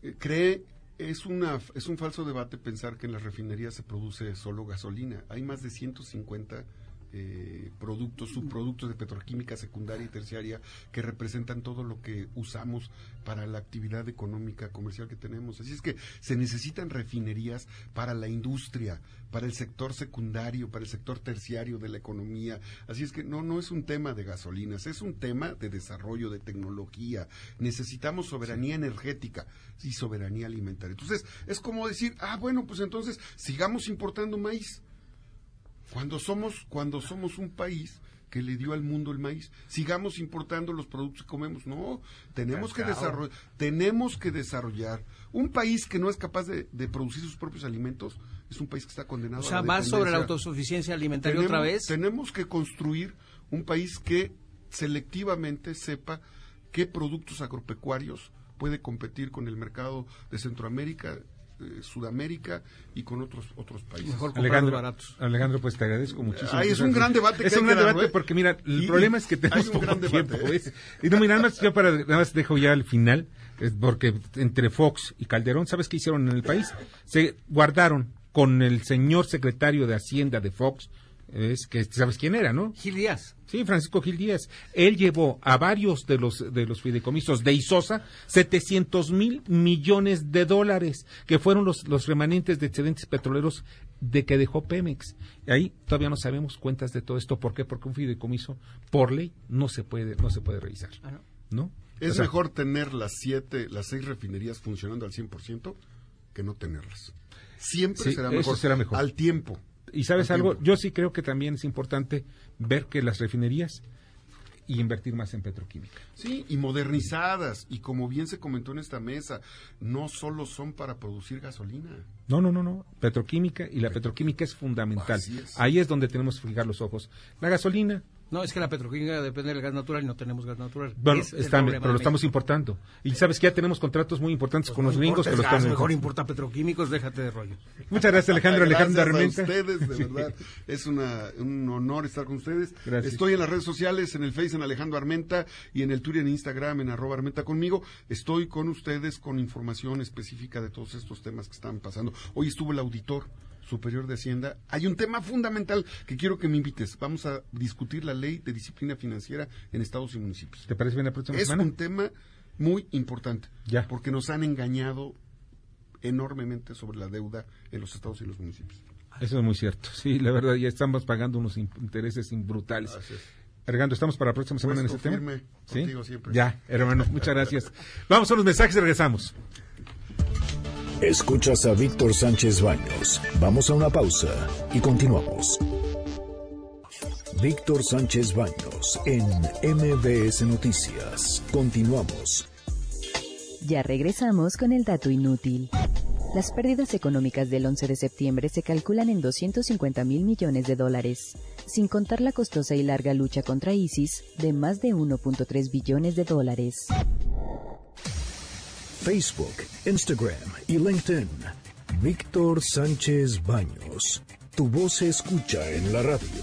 O: Eh, cree, es, una, es un falso debate pensar que en las refinerías se produce solo gasolina. Hay más de 150 eh, productos, subproductos de petroquímica secundaria y terciaria que representan todo lo que usamos para la actividad económica comercial que tenemos. Así es que se necesitan refinerías para la industria, para el sector secundario, para el sector terciario de la economía. Así es que no, no es un tema de gasolinas, es un tema de desarrollo, de tecnología. Necesitamos soberanía energética y soberanía alimentaria. Entonces, es como decir, ah, bueno, pues entonces sigamos importando maíz. Cuando somos, cuando somos un país que le dio al mundo el maíz, sigamos importando los productos que comemos. No, tenemos que desarrollar, tenemos que desarrollar. Un país que no es capaz de, de producir sus propios alimentos es un país que está condenado
D: O sea,
O: a la
D: más sobre la autosuficiencia alimentaria
O: Tenemos-
D: otra vez.
O: Tenemos que construir un país que selectivamente sepa qué productos agropecuarios puede competir con el mercado de Centroamérica, eh, Sudamérica y con otros otros países.
D: Mejor
A: Alejandro,
D: baratos.
A: Alejandro, pues te agradezco muchísimo.
O: Es un gran debate
A: Es
O: que
A: un gran
O: que
A: debate porque, mira, el
O: Y-
A: problema es que tenemos
O: un
A: poco
O: gran
A: tiempo.
O: debate, ¿eh?
A: Y no, mira, nada más, yo para, nada más dejo ya al final, es porque entre Fox y Calderón, ¿sabes qué hicieron en el país? Se guardaron con el señor secretario de Hacienda de Fox, es que sabes quién era, ¿no?
D: Gil Díaz.
A: Sí, Francisco Gil Díaz. Él llevó a varios de los de los fideicomisos de Isosa 700 mil millones de dólares, que fueron los, los remanentes de excedentes petroleros de que dejó Pemex. Y ahí todavía no sabemos cuentas de todo esto. ¿Por qué? Porque un fideicomiso, por ley, no se puede, no se puede revisar.
D: Ah,
A: ¿No?
O: Es
A: O sea,
O: mejor tener las siete, las seis refinerías funcionando al 100% que no tenerlas. Siempre
A: Sí,
O: será, mejor,
A: será mejor.
O: al tiempo.
A: Y sabes
O: al
A: algo,
O: tiempo.
A: yo sí creo que también es importante ver que las refinerías y invertir más en petroquímica.
O: Sí, y modernizadas. Y como bien se comentó en esta mesa, no solo son para producir gasolina.
A: No, no, no, no. Petroquímica y la petroquímica es fundamental.
O: Es.
A: Ahí es donde tenemos que fijar los ojos. La gasolina,
D: No, es que la petroquímica depende del gas natural y no tenemos gas natural.
A: bueno,
D: es
A: está- pero lo estamos importando. Y sabes que ya tenemos contratos muy importantes con los gringos que lo están
D: mejor importa petroquímicos, déjate de rollo.
A: Muchas gracias, Alejandro. Alejandro
O: Gracias a
A: Armenta.
O: ustedes, de
A: Sí.
O: verdad. Es una, un honor estar con ustedes.
A: Gracias.
O: Estoy en las redes sociales, en el Face en Alejandro Armenta y en el Twitter en Instagram en arroba Armenta conmigo. Estoy con ustedes con información específica de todos estos temas que están pasando. Hoy estuvo el auditor superior de Hacienda. Hay un tema fundamental que quiero que me invites. Vamos a discutir la ley de disciplina financiera en estados y municipios.
A: ¿Te parece bien la próxima
O: Es
A: semana?
O: un tema muy importante.
A: Ya.
O: Porque nos han engañado enormemente sobre la deuda en los estados y los municipios.
A: Eso es muy cierto. Sí, la verdad, ya estamos pagando unos in- intereses brutales.
O: Es.
A: Alejandro, ¿estamos para la próxima semana en ese
O: Puesto
A: tema?
O: firme
A: ¿Sí?
O: contigo siempre.
A: Ya, hermano, muchas gracias. Vamos a los mensajes y regresamos.
L: Escuchas a Víctor Sánchez Baños. Vamos a una pausa y continuamos. Víctor Sánchez Baños en MBS Noticias. Continuamos.
M: Ya regresamos con el dato inútil. Las pérdidas económicas del 11 de septiembre se calculan en 250 mil millones de dólares, sin contar la costosa y larga lucha contra ISIS de más de 1.3 billones de dólares.
L: Facebook, Instagram y LinkedIn. Víctor Sánchez Baños. Tu voz se escucha en la radio.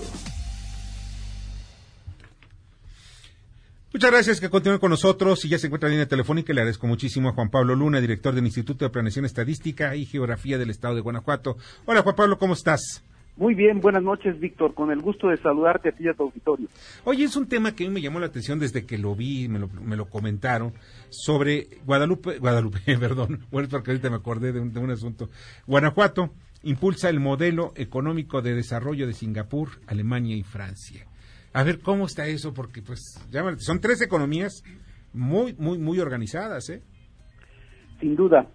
A: Muchas gracias que continúen con nosotros y ya se encuentra en línea telefónica. Le agradezco muchísimo a Juan Pablo Luna, director del Instituto de Planeación Estadística y Geografía del Estado de Guanajuato. Hola Juan Pablo, ¿cómo estás?
P: Muy bien, buenas noches, Víctor. Con el gusto de saludarte a ti y a tu auditorio.
A: Oye, es un tema que a mí me llamó la atención desde que lo vi, me lo, me lo comentaron, sobre Guadalupe, Guadalupe, perdón, bueno, porque ahorita me acordé de un, de un asunto. Guanajuato impulsa el modelo económico de desarrollo de Singapur, Alemania y Francia. A ver cómo está eso, porque pues ya, son tres economías muy, muy, muy organizadas, ¿eh?
P: Sin duda,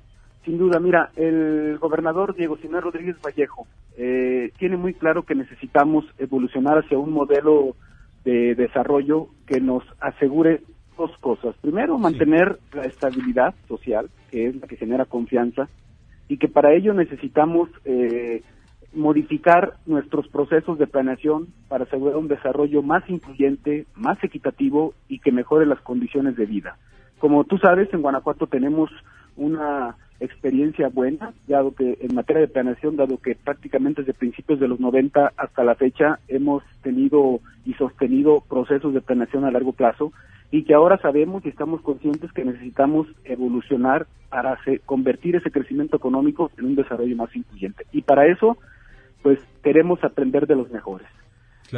P: sin duda. Mira, el gobernador Diego Siné Rodríguez Vallejo eh, tiene muy claro que necesitamos evolucionar hacia un modelo de desarrollo que nos asegure dos cosas. Primero, mantener la estabilidad social, que es la que genera confianza, y que para ello necesitamos eh, modificar nuestros procesos de planeación para asegurar un desarrollo más incluyente, más equitativo y que mejore las condiciones de vida. Como tú sabes, en Guanajuato tenemos una experiencia buena, dado que en materia de planeación, dado que prácticamente desde principios de los 90 hasta la fecha hemos tenido y sostenido procesos de planeación a largo plazo y que ahora sabemos y estamos conscientes que necesitamos evolucionar para convertir ese crecimiento económico en un desarrollo más incluyente. Y para eso, pues queremos aprender de los mejores.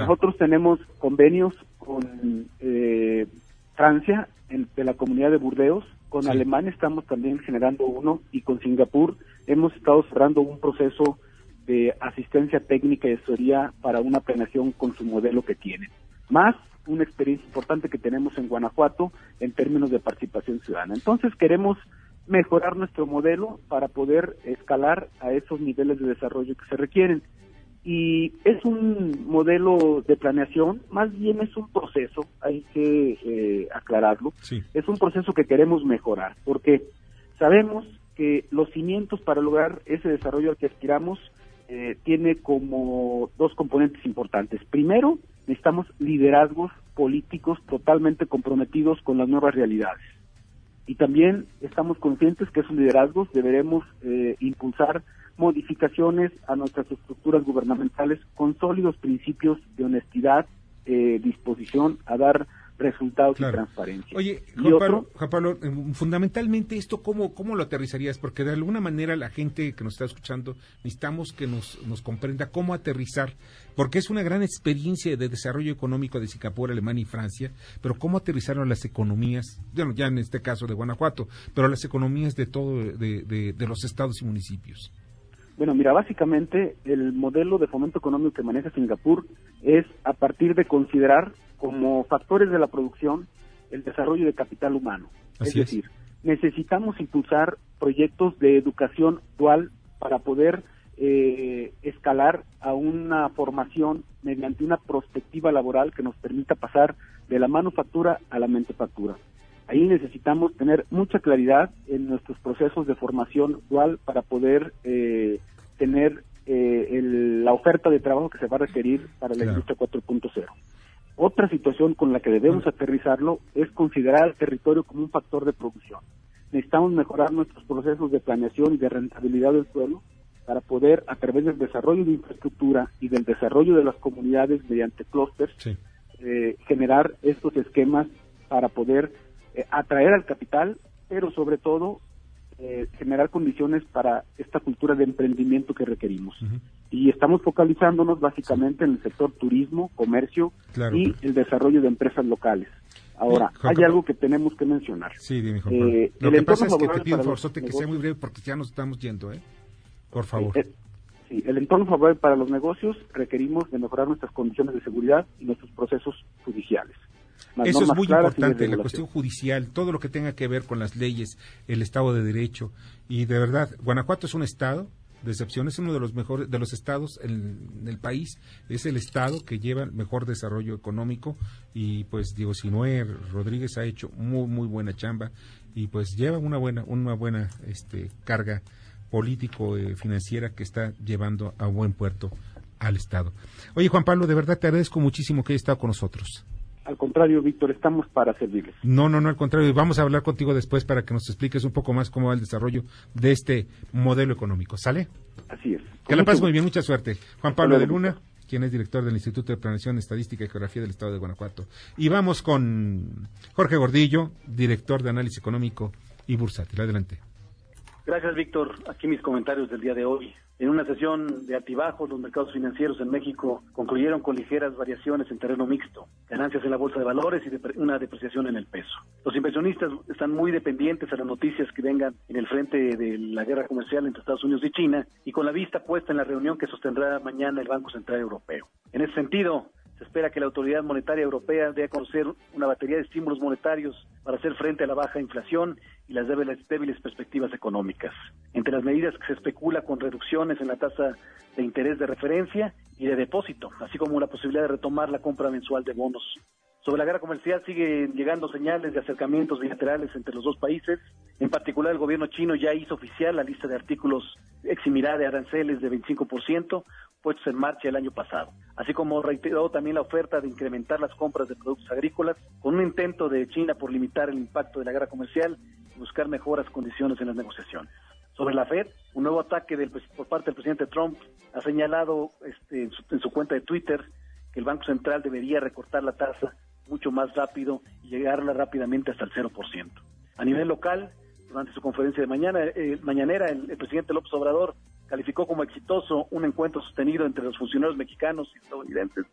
P: Nosotros tenemos convenios con eh, Francia, en- de la comunidad de Burdeos, con Alemania estamos también generando uno y con Singapur hemos estado cerrando un proceso de asistencia técnica y asesoría para una planeación con su modelo que tienen. Más una experiencia importante que tenemos en Guanajuato en términos de participación ciudadana. Entonces queremos mejorar nuestro modelo para poder escalar a esos niveles de desarrollo que se requieren. Y es un modelo de planeación, más bien es un proceso, hay que eh, aclararlo, es un proceso que queremos mejorar, porque sabemos que los cimientos para lograr ese desarrollo al que aspiramos eh, tiene como dos componentes importantes. Primero, necesitamos liderazgos políticos totalmente comprometidos con las nuevas realidades. Y también estamos conscientes que esos liderazgos deberemos eh, impulsar modificaciones a nuestras estructuras gubernamentales con sólidos principios de honestidad, eh, disposición a dar resultados y transparencia.
A: Oye, Juan Pablo, Juan Pablo, eh, fundamentalmente esto, ¿cómo, ¿cómo lo aterrizarías? Porque de alguna manera la gente que nos está escuchando necesitamos que nos, nos comprenda cómo aterrizar, porque es una gran experiencia de desarrollo económico de Singapur, Alemania y Francia, pero cómo aterrizaron las economías, bueno, ya en este caso de Guanajuato, pero las economías de todo, de, de- de los estados y municipios.
P: Bueno, mira, básicamente el modelo de fomento económico que maneja Singapur es a partir de considerar como factores de la producción el desarrollo de capital humano.
A: Así
P: es
A: es.
P: decir, necesitamos impulsar proyectos de educación dual para poder eh, escalar a una formación mediante una perspectiva laboral que nos permita pasar de la manufactura a la manufactura. Ahí necesitamos tener mucha claridad en nuestros procesos de formación dual para poder eh, tener eh, el- la oferta de trabajo que se va a requerir para la
Q: Claro.
P: industria 4.0. Otra situación con la que debemos aterrizarlo es considerar al territorio como un factor de producción. Necesitamos mejorar nuestros procesos de planeación y de rentabilidad del suelo para poder, a través del desarrollo de infraestructura y del desarrollo de las comunidades mediante clústeres, eh, generar estos esquemas para poder eh, atraer al capital, pero sobre todo eh, generar condiciones para esta cultura de emprendimiento que requerimos. Y estamos focalizándonos básicamente en el sector turismo, comercio
A: Claro.
P: y el desarrollo de empresas locales. Ahora, hay algo que tenemos que mencionar.
A: Sí, dime, Juan
P: Eh.
A: Lo que pasa es que te pido sorte que sea muy breve porque ya nos estamos yendo, ¿eh? Por favor.
P: Sí, el entorno favorable para los negocios requerimos de mejorar nuestras condiciones de seguridad y nuestros procesos judiciales.
A: Eso es muy importante, la cuestión judicial, todo lo que tenga que ver con las leyes, el Estado de Derecho. Y de verdad, Guanajuato es un Estado de excepción, es uno de los mejores, de los estados en, en el país, es el Estado que lleva el mejor desarrollo económico y pues Diego Sinué Rodríguez ha hecho muy, muy buena chamba y pues lleva una buena, una buena este, carga político eh, financiera que está llevando a buen puerto al Estado. Oye, Juan Pablo, de verdad te agradezco muchísimo que hayas estado con nosotros.
P: Al contrario, Víctor, estamos para servirles.
A: No, no, no, al contrario. Vamos a hablar contigo después para que nos expliques un poco más cómo va el desarrollo de este modelo económico. ¿Sale?
P: Así es.
A: Que la pases muy bien, mucha suerte. Juan Pablo de
P: luego,
A: Luna, quien es director del Instituto de Planeación, Estadística y Geografía del Estado de Guanajuato. Y vamos con Jorge Gordillo, director de Análisis Económico y Bursátil. Adelante.
Q: Gracias, Víctor. Aquí mis comentarios del día de hoy. En una sesión de altibajos, los mercados financieros en México concluyeron con ligeras variaciones en terreno mixto, ganancias en la bolsa de valores y una depreciación en el peso. Los inversionistas están muy dependientes a las noticias que vengan en el frente de la guerra comercial entre Estados Unidos y China y con la vista puesta en la reunión que sostendrá mañana el Banco Central Europeo. En ese sentido, se espera que la Autoridad Monetaria Europea dé a conocer una batería de estímulos monetarios para hacer frente a la baja inflación y las débiles, débiles perspectivas económicas. Entre las medidas que se especula con reducciones en la tasa de interés de referencia y de depósito, así como la posibilidad de retomar la compra mensual de bonos. Sobre la guerra comercial siguen llegando señales de acercamientos bilaterales entre los dos países. En particular, el gobierno chino ya hizo oficial la lista de artículos eximirá de aranceles de 25% puestos en marcha el año pasado, así como reiteró también la oferta de incrementar las compras de productos agrícolas con un intento de China por limitar el impacto de la guerra comercial y buscar mejoras condiciones en las negociaciones. Sobre la Fed, un nuevo ataque del, por parte del presidente Trump ha señalado este, su, en su cuenta de Twitter que el Banco Central debería recortar la tasa mucho más rápido y llegarla rápidamente hasta el 0%. A nivel local, durante su conferencia de mañana, eh, mañanera, el, el, presidente López Obrador calificó como exitoso un encuentro sostenido entre los funcionarios mexicanos y estadounidenses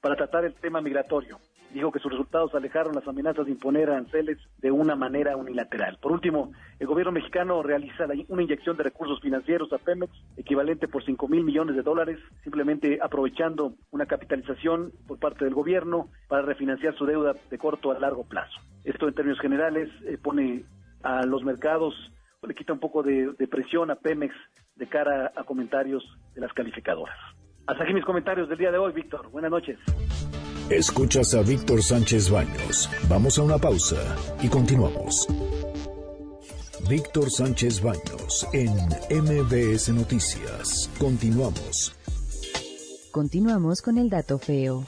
Q: para tratar el tema migratorio. Dijo que sus resultados alejaron las amenazas de imponer aranceles de una manera unilateral. Por último, el gobierno mexicano realiza una inyección de recursos financieros a Pemex equivalente por 5 mil millones de dólares, simplemente aprovechando una capitalización por parte del gobierno para refinanciar su deuda de corto a largo plazo. Esto en términos generales eh, pone a los mercados, le quita un poco de, de presión a Pemex de cara a comentarios de las calificadoras. Hasta aquí mis comentarios del día de hoy, Víctor. Buenas noches.
L: Escuchas a Víctor Sánchez Baños. Vamos a una pausa y continuamos. Víctor Sánchez Baños en MBS Noticias. Continuamos.
M: Continuamos con el dato feo.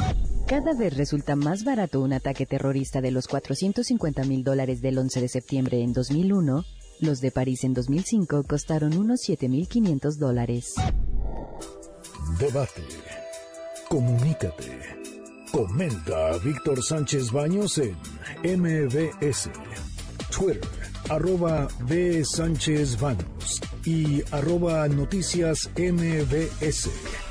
M: Cada vez resulta más barato un ataque terrorista de los 450 mil dólares del 11 de septiembre en 2001. Los de París en 2005 costaron unos 7.500 dólares.
L: Debate. Comunícate. Comenta a Víctor Sánchez Baños en MBS. Twitter, arroba B. Sánchez Baños y arroba noticias MBS.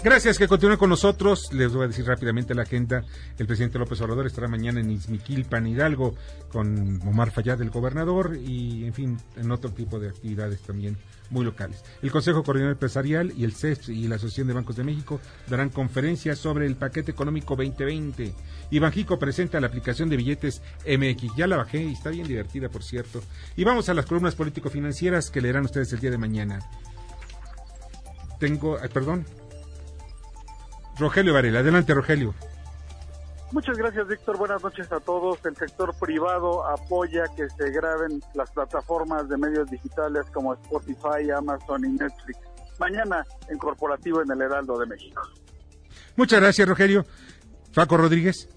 A: Gracias que continúen con nosotros. Les voy a decir rápidamente la agenda. El presidente López Obrador estará mañana en Izmiquilpan, Hidalgo, con Omar Fayad, el gobernador, y en fin, en otro tipo de actividades también muy locales. El Consejo Coordinador Empresarial y el CES y la Asociación de Bancos de México darán conferencias sobre el paquete económico 2020. Y Banjico presenta la aplicación de billetes MX. Ya la bajé y está bien divertida, por cierto. Y vamos a las columnas político-financieras que leerán ustedes el día de mañana. Tengo, eh, perdón, Rogelio Varela. Adelante, Rogelio.
R: Muchas gracias, Víctor. Buenas noches a todos. El sector privado apoya que se graben las plataformas de medios digitales como Spotify, Amazon y Netflix. Mañana en corporativo en el Heraldo de México.
A: Muchas gracias, Rogelio. Paco Rodríguez.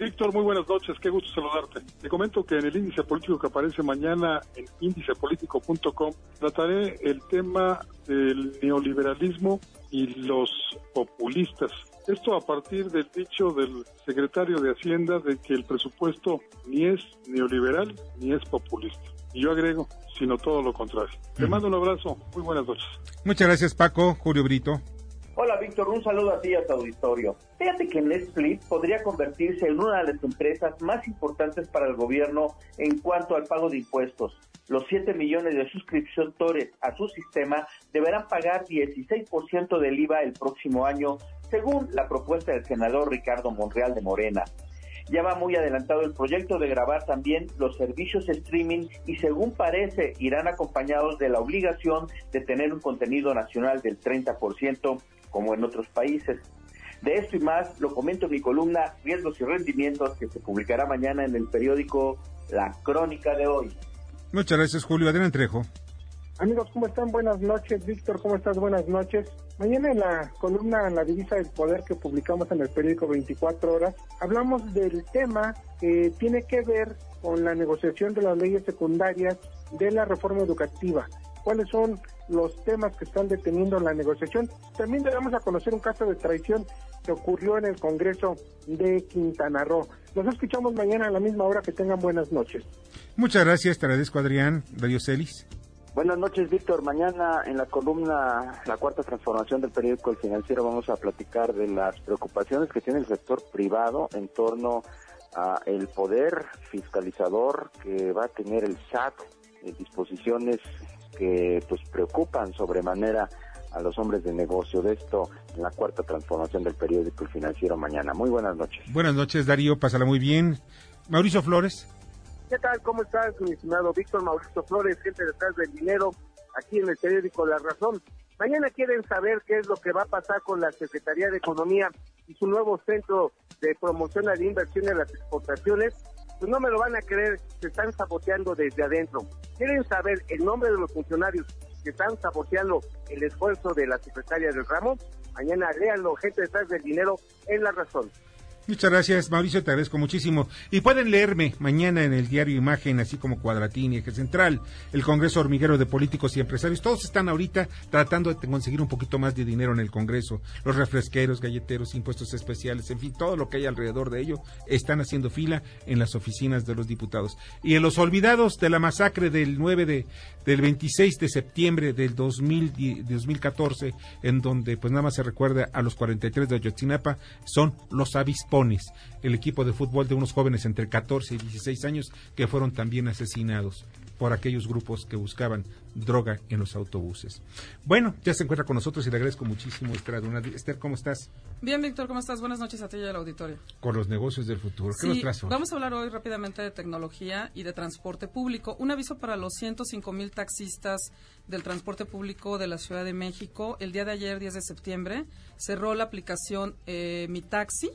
S: Víctor, muy buenas noches, qué gusto saludarte. Te comento que en el índice político que aparece mañana en índicepolitico.com trataré el tema del neoliberalismo y los populistas. Esto a partir del dicho del secretario de Hacienda de que el presupuesto ni es neoliberal ni es populista. Y yo agrego, sino todo lo contrario. Te mando un abrazo, muy buenas noches.
A: Muchas gracias, Paco. Julio Brito.
T: Hola Víctor, un saludo a ti y a tu auditorio. Fíjate que Netflix podría convertirse en una de las empresas más importantes para el gobierno en cuanto al pago de impuestos. Los 7 millones de suscriptores a su sistema deberán pagar 16% del IVA el próximo año, según la propuesta del senador Ricardo Monreal de Morena. Ya va muy adelantado el proyecto de grabar también los servicios streaming y según parece irán acompañados de la obligación de tener un contenido nacional del 30% como en otros países. De esto y más lo comento en mi columna Riesgos y Rendimientos que se publicará mañana en el periódico La Crónica de hoy.
A: Muchas gracias, Julio. Adrián Trejo.
U: Amigos, ¿cómo están? Buenas noches. Víctor, ¿cómo estás? Buenas noches. Mañana en la columna La Divisa del Poder que publicamos en el periódico 24 Horas, hablamos del tema que tiene que ver con la negociación de las leyes secundarias de la reforma educativa. ¿Cuáles son los temas que están deteniendo la negociación? También debemos a conocer un caso de traición que ocurrió en el Congreso de Quintana Roo. Nos escuchamos mañana a la misma hora. Que tengan buenas noches.
A: Muchas gracias, te agradezco, Adrián. Radio Celis.
V: Buenas noches, Víctor. Mañana en la columna La Cuarta Transformación del periódico El Financiero vamos a platicar de las preocupaciones que tiene el sector privado en torno a el poder fiscalizador que va a tener el SAT, eh, disposiciones que pues preocupan sobremanera a los hombres de negocio. De esto en la cuarta transformación del periódico El Financiero mañana. Muy buenas noches.
A: Buenas noches, Darío. Pásala muy bien. Mauricio Flores.
U: ¿Qué tal? ¿Cómo estás, mi estimado Víctor Mauricio Flores, gente detrás del dinero, aquí en el periódico La Razón? Mañana quieren saber qué es lo que va a pasar con la Secretaría de Economía y su nuevo centro de promoción a la inversión en las exportaciones. Pues no me lo van a creer, se están saboteando desde adentro. Quieren saber el nombre de los funcionarios que están saboteando el esfuerzo de la secretaria del ramo. Mañana léanlo, gente detrás del dinero, en La Razón.
A: Muchas gracias, Mauricio, te agradezco muchísimo. Y pueden leerme mañana en el diario Imagen, así como Cuadratín y Eje Central, el Congreso Hormiguero de Políticos y Empresarios. Todos están ahorita tratando de conseguir un poquito más de dinero en el Congreso. Los refresqueros, galleteros, impuestos especiales, en fin, todo lo que hay alrededor de ello, están haciendo fila en las oficinas de los diputados. Y en los olvidados de la masacre del 9 de, del 26 de septiembre del 2000, de 2014, en donde pues nada más se recuerda a los 43 de Ayotzinapa, son los el equipo de fútbol de unos jóvenes entre 14 y 16 años que fueron también asesinados por aquellos grupos que buscaban droga en los autobuses. Bueno, ya se encuentra con nosotros y le agradezco muchísimo, Esther. Esther, ¿cómo estás?
W: Bien, Víctor, ¿cómo estás? Buenas noches a ti y al auditorio.
A: Con los negocios del futuro. ¿Qué nos
W: Sí,
A: hoy?
W: vamos a hablar hoy rápidamente de tecnología y de transporte público. Un aviso para los 105 mil taxistas del transporte público de la Ciudad de México. El día de ayer, 10 de septiembre, cerró la aplicación eh, Mi Taxi,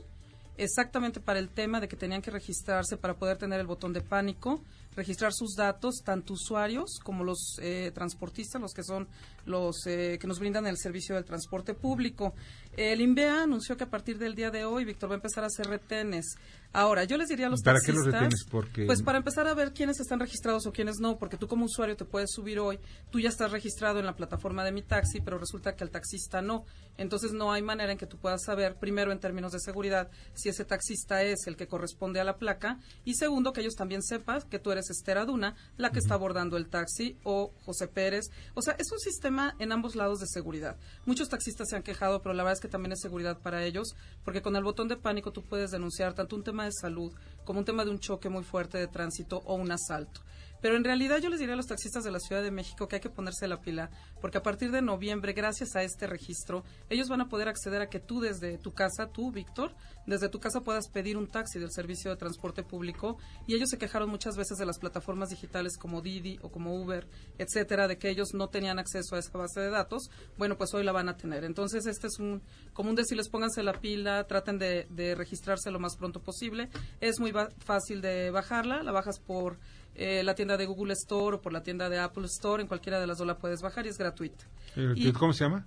W: exactamente para el tema de que tenían que registrarse para poder tener el botón de pánico, registrar sus datos, tanto usuarios como los eh, transportistas, los que son los eh, que nos brindan el servicio del transporte público. El INVEA anunció que a partir del día de hoy, Víctor, va a empezar a hacer retenes. Ahora, yo les diría a los
A: ¿Para qué
W: taxistas...
A: los retenes? Porque-
W: Pues para empezar a ver quiénes están registrados o quiénes no, porque tú como usuario te puedes subir hoy, tú ya estás registrado en la plataforma de mi taxi, pero resulta que el taxista no. Entonces no hay manera en que tú puedas saber, primero en términos de seguridad, si ese taxista es el que corresponde a la placa, y segundo, que ellos también sepan que tú eres Esther Aduna, la que está abordando el taxi, o José Pérez. O sea, es un sistema en ambos lados de seguridad. Muchos taxistas se han quejado, pero la verdad es que también es seguridad para ellos, porque con el botón de pánico tú puedes denunciar tanto un tema de salud como un tema de un choque muy fuerte de tránsito o un asalto. Pero en realidad yo les diría a los taxistas de la Ciudad de México que hay que ponerse la pila, porque a partir de noviembre, gracias a este registro, ellos van a poder acceder a que tú desde tu casa, tú, Víctor, desde tu casa puedas pedir un taxi del servicio de transporte público y ellos se quejaron muchas veces de las plataformas digitales como Didi o como Uber, etcétera, de que ellos no tenían acceso a esa base de datos. Bueno, pues hoy la van a tener. Entonces, este es un como un decirles pónganse la pila, traten de, de registrarse lo más pronto posible. Es muy fácil de bajarla, la bajas por eh, la tienda de Google Store o por la tienda de Apple Store, en cualquiera de las dos la puedes bajar y es gratuita. Y-
A: ¿Cómo se llama?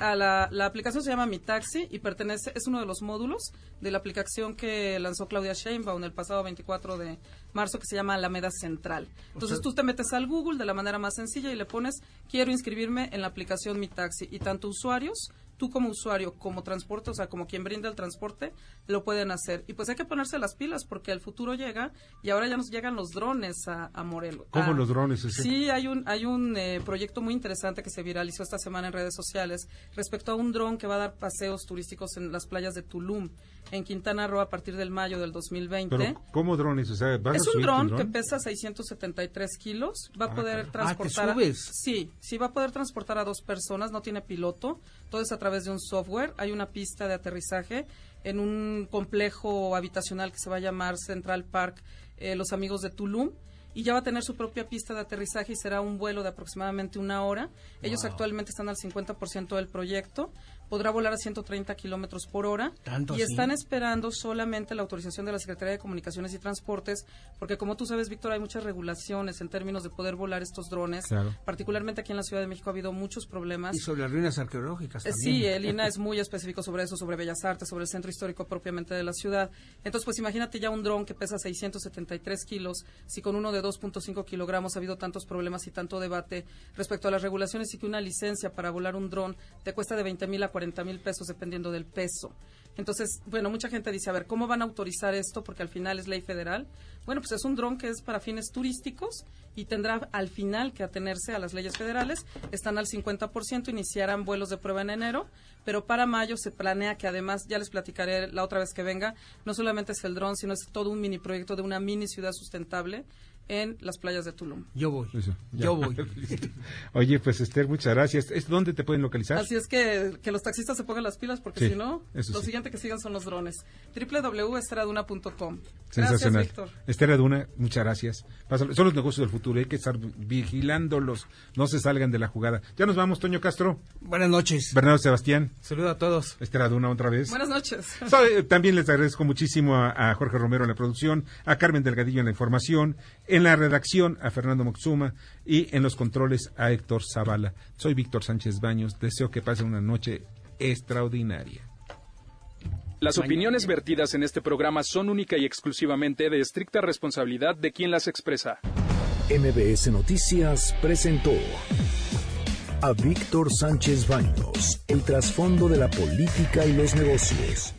W: A la, la aplicación se llama Mi Taxi y pertenece, es uno de los módulos de la aplicación que lanzó Claudia Sheinbaum el pasado 24 de marzo que se llama Alameda Central. Entonces
X: sea-
W: tú te metes al Google de la manera más sencilla y le pones quiero inscribirme en la aplicación Mi Taxi y tanto usuarios tú como usuario, como transporte, o sea, como quien brinda el transporte, lo pueden hacer. Y pues hay que ponerse las pilas porque el futuro llega y ahora ya nos llegan los drones a, a Morelos.
A: ¿Cómo
W: Ah,
A: los drones? ese?
W: Sí, hay un, hay un eh, proyecto muy interesante que se viralizó esta semana en redes sociales respecto a un dron que va a dar paseos turísticos en las playas de Tulum, en Quintana Roo, a partir del mayo del 2020.
A: Pero, ¿cómo drones? O sea, ¿vas a
W: Es un dron que pesa 673 kilos. Va a
A: Ah,
W: poder transportar.
D: Ah, ¿te subes?
W: Sí, sí va a poder transportar a dos personas. No tiene piloto. Todo es a través de un software. Hay una pista de aterrizaje en un complejo habitacional que se va a llamar Central Park eh, Los Amigos de Tulum. Y ya va a tener su propia pista de aterrizaje y será un vuelo de aproximadamente una hora. Ellos
D: Wow.
W: actualmente están al 50% del proyecto. Podrá volar a 130 kilómetros por hora.
D: ¿Tanto
W: y
D: así?
W: están esperando solamente la autorización de la Secretaría de Comunicaciones y Transportes, porque como tú sabes, Víctor, hay muchas regulaciones en términos de poder volar estos drones.
D: Claro.
W: Particularmente aquí en la Ciudad de México ha habido muchos problemas.
D: Y sobre las ruinas arqueológicas
W: Eh,
D: también.
W: Sí, el INA es muy específico sobre eso, sobre Bellas Artes, sobre el centro histórico propiamente de la ciudad. Entonces, pues imagínate ya un dron que pesa 673 kilos, si con uno de 2.5 kilogramos ha habido tantos problemas y tanto debate respecto a las regulaciones y que una licencia para volar un dron te cuesta de 20 mil a 40 mil pesos dependiendo del peso. Entonces, bueno, mucha gente dice, a ver, ¿cómo van a autorizar esto? Porque al final es ley federal. Bueno, pues es un dron que es para fines turísticos y tendrá al final que atenerse a las leyes federales. Están al 50%, iniciarán vuelos de prueba en enero, pero para mayo se planea que además, ya les platicaré la otra vez que venga, no solamente es el dron, sino es todo un mini proyecto de una mini ciudad sustentable en las playas de Tulum.
D: Yo voy.
A: Eso.
D: Yo voy.
A: Oye, pues Esther, muchas gracias. ¿Es dónde te pueden localizar?
W: Así es que, que los taxistas se pongan las pilas porque
A: Sí,
W: si no, lo
A: sí.
W: siguiente que sigan son los drones. www.esteraduna.com. Gracias,
A: Sensacional.
W: Víctor.
A: Esther Aduna, muchas gracias. Pásalo. Son los negocios del futuro, hay que estar vigilándolos, no se salgan de la jugada. Ya nos vamos, Toño Castro.
D: Buenas noches.
A: Bernardo Sebastián.
F: Saludo a todos.
A: Esther Aduna otra vez.
W: Buenas noches.
A: So, eh, También les agradezco muchísimo a, a Jorge Romero en la producción, a Carmen Delgadillo en la información, en la redacción a Fernando Moxuma y en los controles a Héctor Zavala. Soy Víctor Sánchez Baños. Deseo que pasen una noche extraordinaria.
X: Las opiniones vertidas en este programa son única y exclusivamente de estricta responsabilidad de quien las expresa.
L: MBS Noticias presentó a Víctor Sánchez Baños, el trasfondo de la política y los negocios.